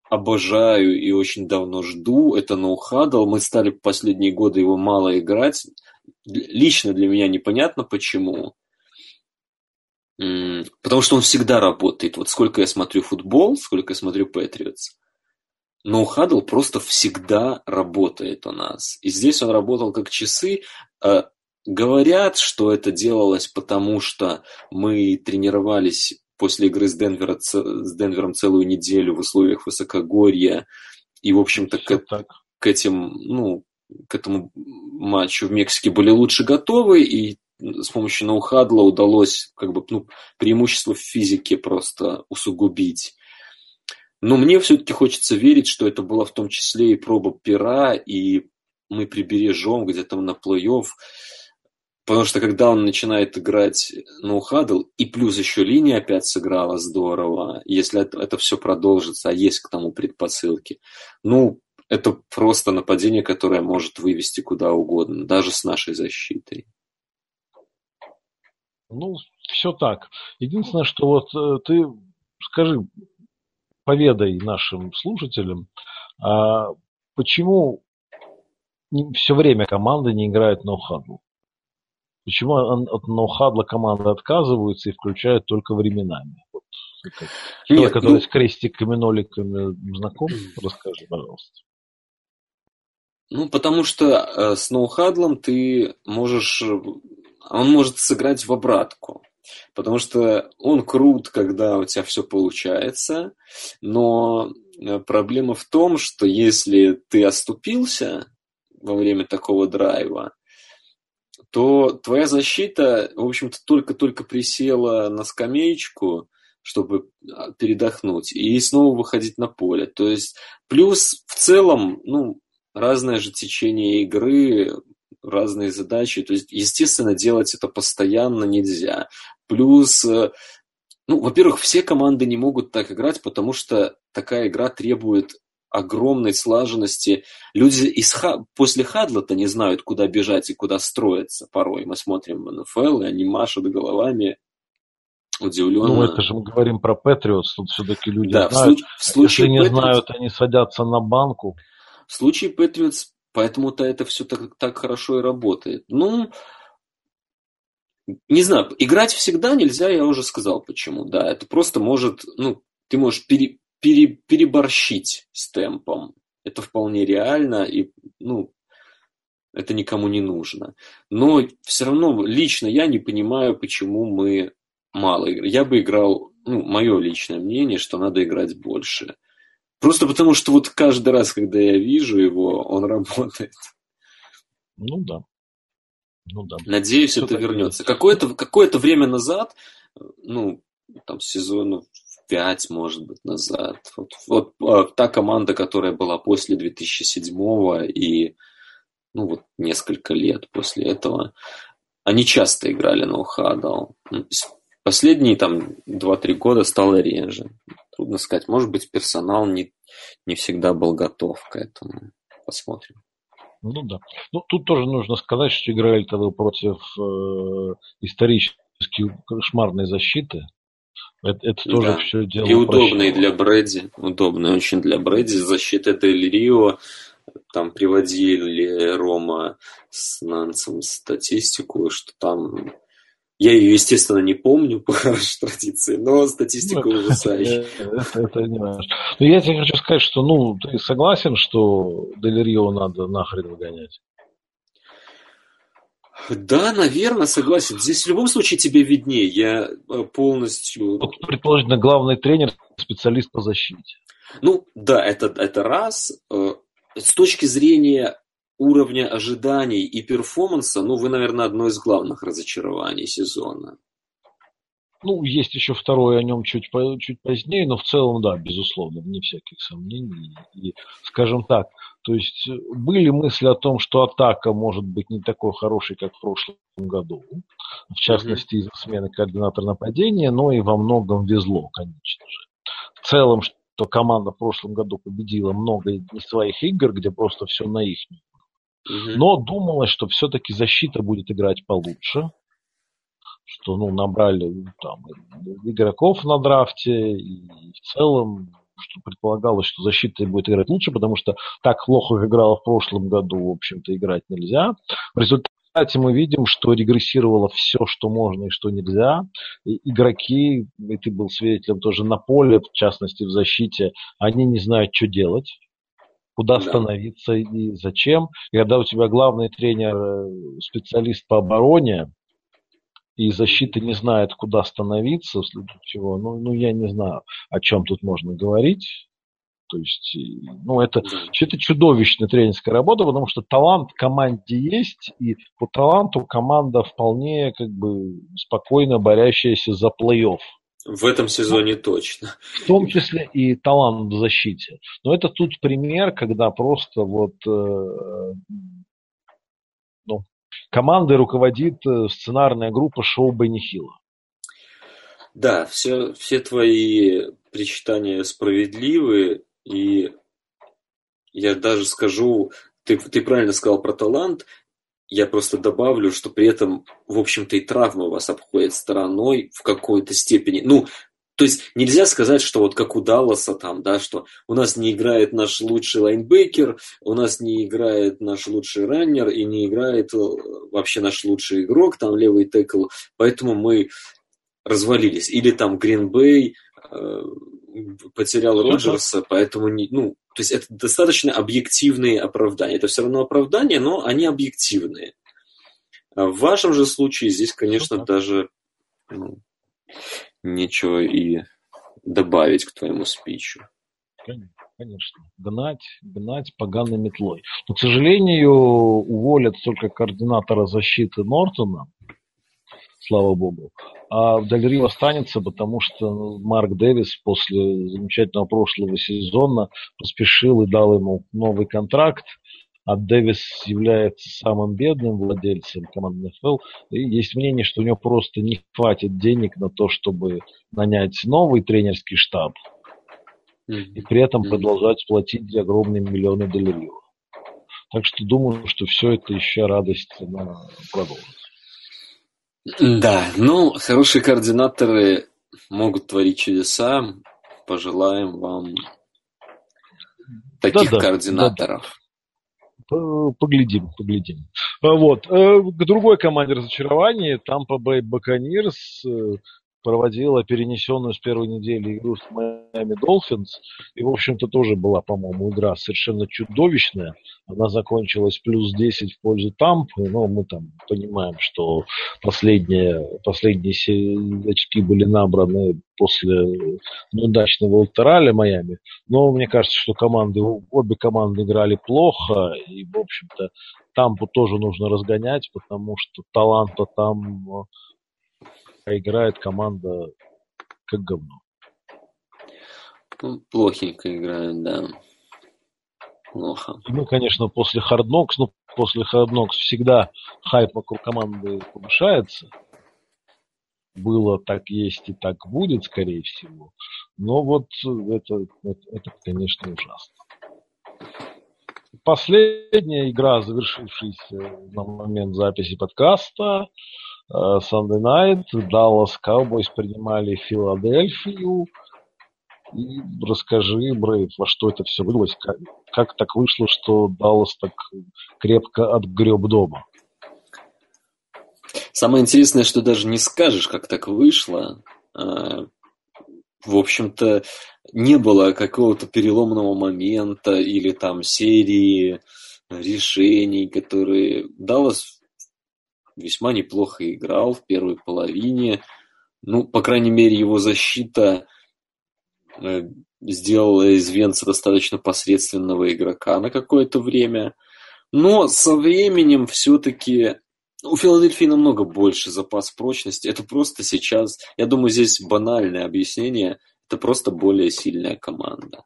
обожаю и очень давно жду, это ноу-хадл. Мы стали последние годы его мало играть. Лично для меня непонятно почему. Потому что он всегда работает. Вот сколько я смотрю футбол, сколько я смотрю Патриотс. Ноу-хадл просто всегда работает у нас. И здесь он работал как часы. Говорят, что это делалось потому, что мы тренировались после игры с, Денвера, с Денвером целую неделю в условиях высокогорья. И, в общем-то, к, к этим, ну, к этому матчу в Мексике были лучше готовы, и с помощью ноухадла удалось как бы, ну, преимущество в физике просто усугубить. Но мне все-таки хочется верить, что это была в том числе и проба пера, и мы прибережем где-то на плей-офф Потому что когда он начинает играть ноу-хадл, и плюс еще линия опять сыграла здорово, если это, это все продолжится, а есть к тому предпосылки, ну, это просто нападение, которое может вывести куда угодно, даже с нашей защитой. Ну, все так. Единственное, что вот э, ты скажи, поведай нашим слушателям, а почему все время команда не играет ноу-хадл? Почему от ноу-хадла команды отказываются и включают только временами? Вот, человек, который ну... с крестиками, ноликами знаком, расскажи, пожалуйста. Ну, потому что э, с ноу-хадлом ты можешь... Он может сыграть в обратку. Потому что он крут, когда у тебя все получается, но э, проблема в том, что если ты оступился во время такого драйва, то твоя защита, в общем-то, только-только присела на скамеечку, чтобы а, передохнуть, и снова выходить на поле. То есть, плюс в целом, ну, разное же течение игры, разные задачи. То есть, естественно, делать это постоянно нельзя. Плюс, э, ну, во-первых, все команды не могут так играть, потому что такая игра требует огромной слаженности. Люди из ха... после Хадла-то не знают, куда бежать и куда строиться порой. Мы смотрим в НФЛ, и они машут головами удивленно. Ну, это же мы говорим про Патриотс, тут все-таки люди да, знают. В, случае Если не Patriots... знают, они садятся на банку. В случае Патриотс, поэтому-то это все так, так хорошо и работает. Ну, не знаю, играть всегда нельзя, я уже сказал почему. Да, это просто может, ну, ты можешь пере, пере, переборщить с темпом. Это вполне реально, и, ну, это никому не нужно. Но все равно лично я не понимаю, почему мы мало играем. Я бы играл, ну, мое личное мнение, что надо играть больше. Просто потому, что вот каждый раз, когда я вижу его, он работает. Ну да. Ну да. Надеюсь, Все это вернется. Какое-то какое время назад, ну, там сезонов пять, может быть, назад. Вот, вот а, та команда, которая была после 2007 и ну вот несколько лет после этого, они часто играли на Ухадал. Последние там 2-3 года стало реже. Трудно сказать. Может быть, персонал не, не всегда был готов к этому. Посмотрим. Ну да. Ну, тут тоже нужно сказать, что играли тогда против э, исторически кошмарной защиты. Это, это тоже да. все дело. И удобный для Брэди. Удобный очень для Брэди. Защита Дель Рио. Там приводили Рома с Нансом статистику, что там я ее, естественно, не помню по хорошей традиции, но статистика ну, ужасающая. Это, это не важно. Но я тебе хочу сказать, что ну, ты согласен, что Дель надо нахрен выгонять? Да, наверное, согласен. Здесь в любом случае тебе виднее. Я э, полностью... Вот, предположительно, главный тренер, специалист по защите. Ну, да, это, это раз. Э, с точки зрения уровня ожиданий и перформанса, ну, вы, наверное, одно из главных разочарований сезона. Ну, есть еще второй о нем чуть, чуть позднее, но в целом, да, безусловно, вне всяких сомнений. И, скажем так, то есть были мысли о том, что атака может быть не такой хорошей, как в прошлом году, в частности, из-за смены координатора нападения, но и во многом везло, конечно же. В целом, что команда в прошлом году победила много не своих игр, где просто все на их но думалось, что все-таки защита будет играть получше, что ну, набрали там, игроков на драфте, и в целом что предполагалось, что защита будет играть лучше, потому что так плохо играла в прошлом году, в общем-то, играть нельзя. В результате мы видим, что регрессировало все, что можно и что нельзя. И игроки, и ты был свидетелем тоже на поле, в частности в защите, они не знают, что делать куда да. становиться и зачем. И когда у тебя главный тренер, э, специалист по обороне, и защита не знает, куда становиться, вследствие чего, ну, ну, я не знаю, о чем тут можно говорить. То есть, ну, это, это чудовищная тренерская работа, потому что талант команде есть, и по таланту команда вполне как бы спокойно борящаяся за плей-офф. В этом сезоне ну, точно. В том числе и талант в защите. Но это тут пример, когда просто вот э, ну, командой руководит э, сценарная группа шоу Бенни Хилла. Да, все, все твои причитания справедливы, и я даже скажу, ты, ты правильно сказал про талант, я просто добавлю, что при этом, в общем-то, и травмы вас обходят стороной в какой-то степени. Ну, то есть нельзя сказать, что вот как у Далласа там, да, что у нас не играет наш лучший лайнбекер, у нас не играет наш лучший раннер и не играет э, вообще наш лучший игрок, там левый текл, поэтому мы развалились. Или там Гринбей э, потерял Роджерса, поэтому не, ну, то есть это достаточно объективные оправдания. Это все равно оправдания, но они объективные. А в вашем же случае здесь, конечно, даже ну, нечего и добавить к твоему спичу. Конечно, гнать, гнать поганой метлой. Но, к сожалению, уволят только координатора защиты Нортона, слава богу. А Дальрил останется, потому что Марк Дэвис после замечательного прошлого сезона поспешил и дал ему новый контракт. А Дэвис является самым бедным владельцем команды НФЛ. И есть мнение, что у него просто не хватит денег на то, чтобы нанять новый тренерский штаб и при этом продолжать платить огромные миллионы долларов. Так что думаю, что все это еще радость она продолжится. Да, ну, хорошие координаторы могут творить чудеса. Пожелаем вам таких да, да, координаторов. Поглядим, поглядим. А вот. Э, к другой команде разочарования, Tampa Bay Buccaneers, проводила перенесенную с первой недели игру с Майами Долфинс. И, в общем-то, тоже была, по-моему, игра совершенно чудовищная. Она закончилась плюс 10 в пользу Тампы. Но мы там понимаем, что последние, последние очки были набраны после неудачного ультраля Майами. Но мне кажется, что команды, обе команды играли плохо. И, в общем-то, Тампу тоже нужно разгонять, потому что таланта там а играет команда как говно. Плохенько играют, да. Плохо. Ну, конечно, после Hard Knocks, ну, после Hard Knocks всегда хайп вокруг команды повышается. Было, так есть и так будет, скорее всего. Но вот это, это, это конечно, ужасно. Последняя игра, завершившаяся на момент записи подкаста, Sunday Night, Dallas Cowboys принимали Филадельфию. И расскажи, Брейв, во что это все вылилось? Как, как так вышло, что Даллас так крепко отгреб дома? Самое интересное, что даже не скажешь, как так вышло. А, в общем-то, не было какого-то переломного момента или там серии решений, которые Даллас весьма неплохо играл в первой половине. Ну, по крайней мере, его защита э, сделала из Венца достаточно посредственного игрока на какое-то время. Но со временем все-таки у Филадельфии намного больше запас прочности. Это просто сейчас, я думаю, здесь банальное объяснение. Это просто более сильная команда.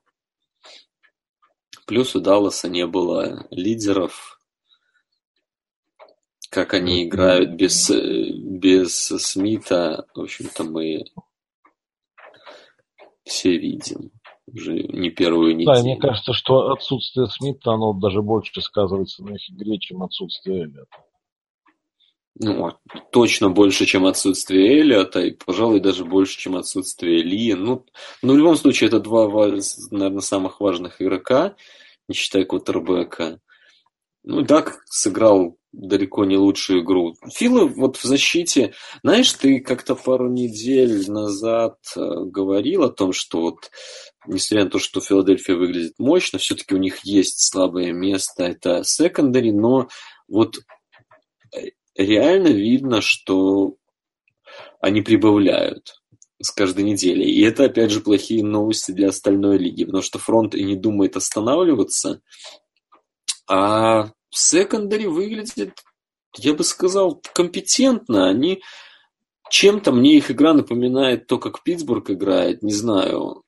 Плюс у Далласа не было лидеров, как они играют без, э, без Смита, в общем-то, мы все видим уже не первую неделю. Да, мне кажется, что отсутствие Смита, оно даже больше сказывается на их игре, чем отсутствие Эллиота. Ну, точно больше, чем отсутствие Эллиота, и, пожалуй, даже больше, чем отсутствие Ли. Ну, ну, в любом случае, это два, наверное, самых важных игрока, не считая Кутербека. Ну, Дак сыграл далеко не лучшую игру. Фила вот в защите, знаешь, ты как-то пару недель назад э, говорил о том, что вот несмотря на то, что Филадельфия выглядит мощно, все-таки у них есть слабое место, это секондари, но вот э, реально видно, что они прибавляют с каждой неделей. И это, опять же, плохие новости для остальной лиги, потому что фронт и не думает останавливаться, а секондари выглядит, я бы сказал, компетентно. Они чем-то мне их игра напоминает то, как Питтсбург играет, не знаю,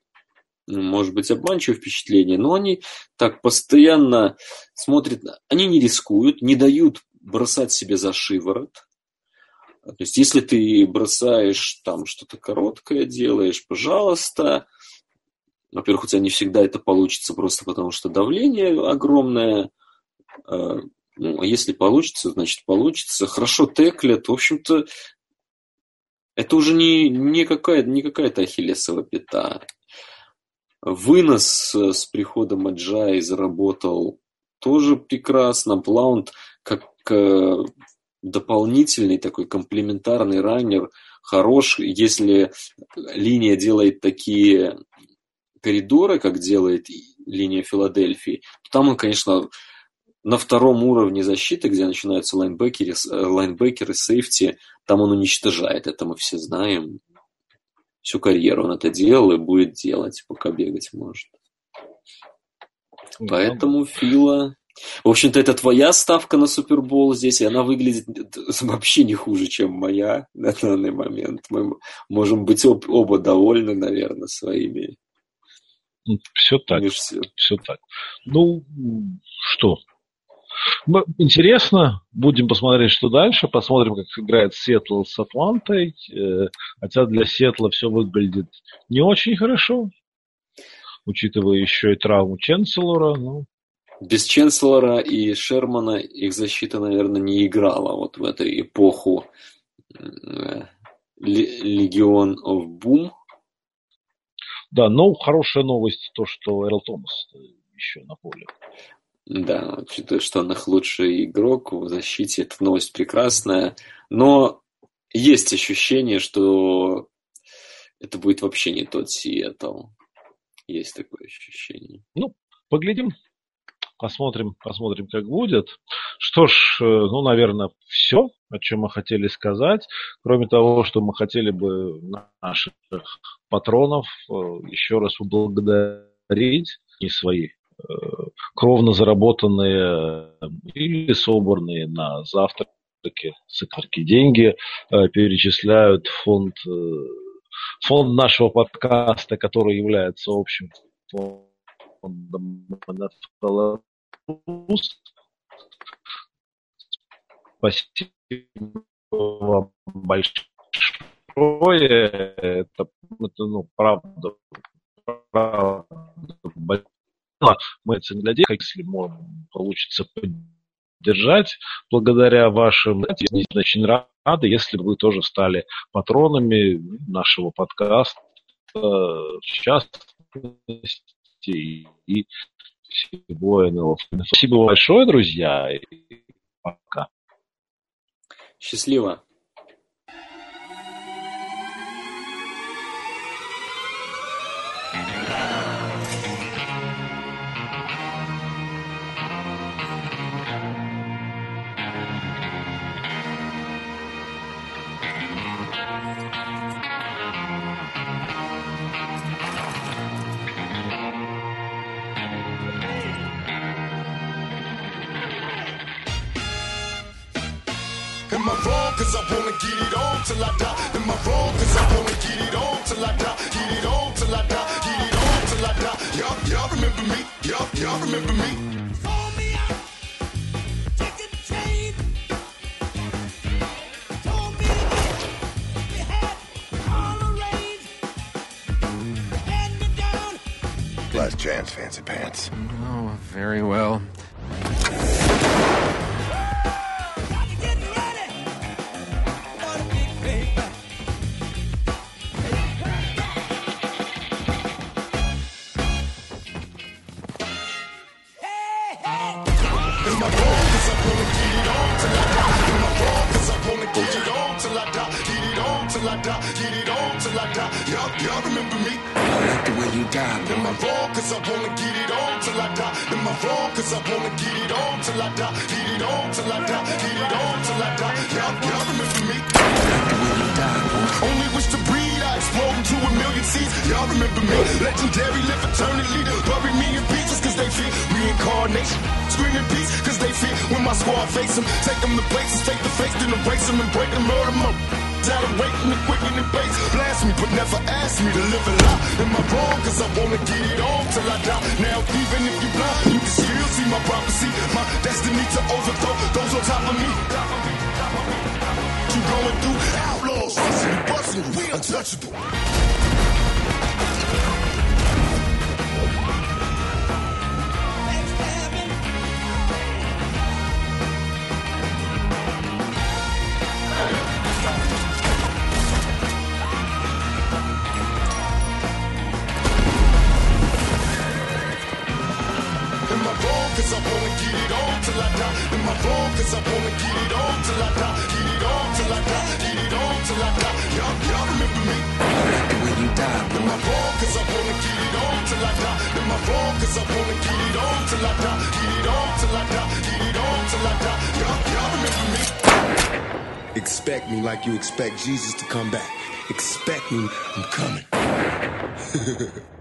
ну, может быть, обманчивое впечатление, но они так постоянно смотрят, они не рискуют, не дают бросать себе за шиворот. То есть, если ты бросаешь там что-то короткое, делаешь, пожалуйста. Во-первых, у тебя не всегда это получится просто потому, что давление огромное – а, ну, а если получится, значит получится. Хорошо теклят. В общем-то, это уже не, не, какая, не какая-то ахиллесова пята. Вынос с приходом Аджай заработал тоже прекрасно. Блаунд как э, дополнительный такой комплементарный раннер хорош, если линия делает такие коридоры, как делает линия Филадельфии, то там он, конечно, на втором уровне защиты, где начинаются лайнбекеры, э, лайнбекеры, сейфти, там он уничтожает. Это мы все знаем. Всю карьеру он это делал и будет делать, пока бегать может. Поэтому Фила... В общем-то, это твоя ставка на Супербол здесь, и она выглядит вообще не хуже, чем моя на данный момент. Мы можем быть об, оба довольны, наверное, своими. Все так. Все. все так. Ну, что? Интересно. Будем посмотреть, что дальше. Посмотрим, как играет Сиэтл с Атлантой. Э, хотя для Сиэтла все выглядит не очень хорошо учитывая еще и травму Ченселора. Ну. Без Ченселора и Шермана их защита, наверное, не играла вот в эту эпоху Легион of Boom. Да, но хорошая новость то, что Эрл Томас еще на поле. Да, учитывая, что он их лучший игрок в защите, эта новость прекрасная. Но есть ощущение, что это будет вообще не тот Сиэтл. Есть такое ощущение. Ну, поглядим. Посмотрим, посмотрим, как будет. Что ж, э, ну, наверное, все, о чем мы хотели сказать. Кроме того, что мы хотели бы наших патронов э, еще раз поблагодарить и свои кровно заработанные или собранные на завтраки, сыкарки деньги перечисляют в фонд фонд нашего подкаста, который является общим фондом Спасибо вам большое. Это, это ну, правда, правда мы это для детей, если получится поддержать благодаря вашим. Я очень рады, если бы вы тоже стали патронами нашего подкаста, в частности, и всего НЛО. Спасибо большое, друзья, и пока. Счастливо. Cause I wanna get it on till I die. Am I wrong? Cause I wanna get it on till I die. Get it on till I die. Get it on till I die. Y'all, y'all remember me? Y'all, y'all remember me? Last chance, fancy pants. Oh, very well. hitting it quick in the face. Blast me, but never ask me to live a lie. Am I wrong? Cause I wanna get it on till I die. Now, even if you blind, you can still see my prophecy. My destiny to overthrow those on top of me. You going through outlaws, rushing, busting, we untouchable. in my Cause I wanna get it on till I die. Get it on till I die. Get it on till I die. Y'all, y'all remember me. When you die In my phone Cause I wanna get it on till I die. In my phone Cause I wanna get it on till I die. Get it on till I die. Get it on till I die. Y'all, y'all remember me. Expect me like you expect Jesus to come back. Expect me, I'm coming.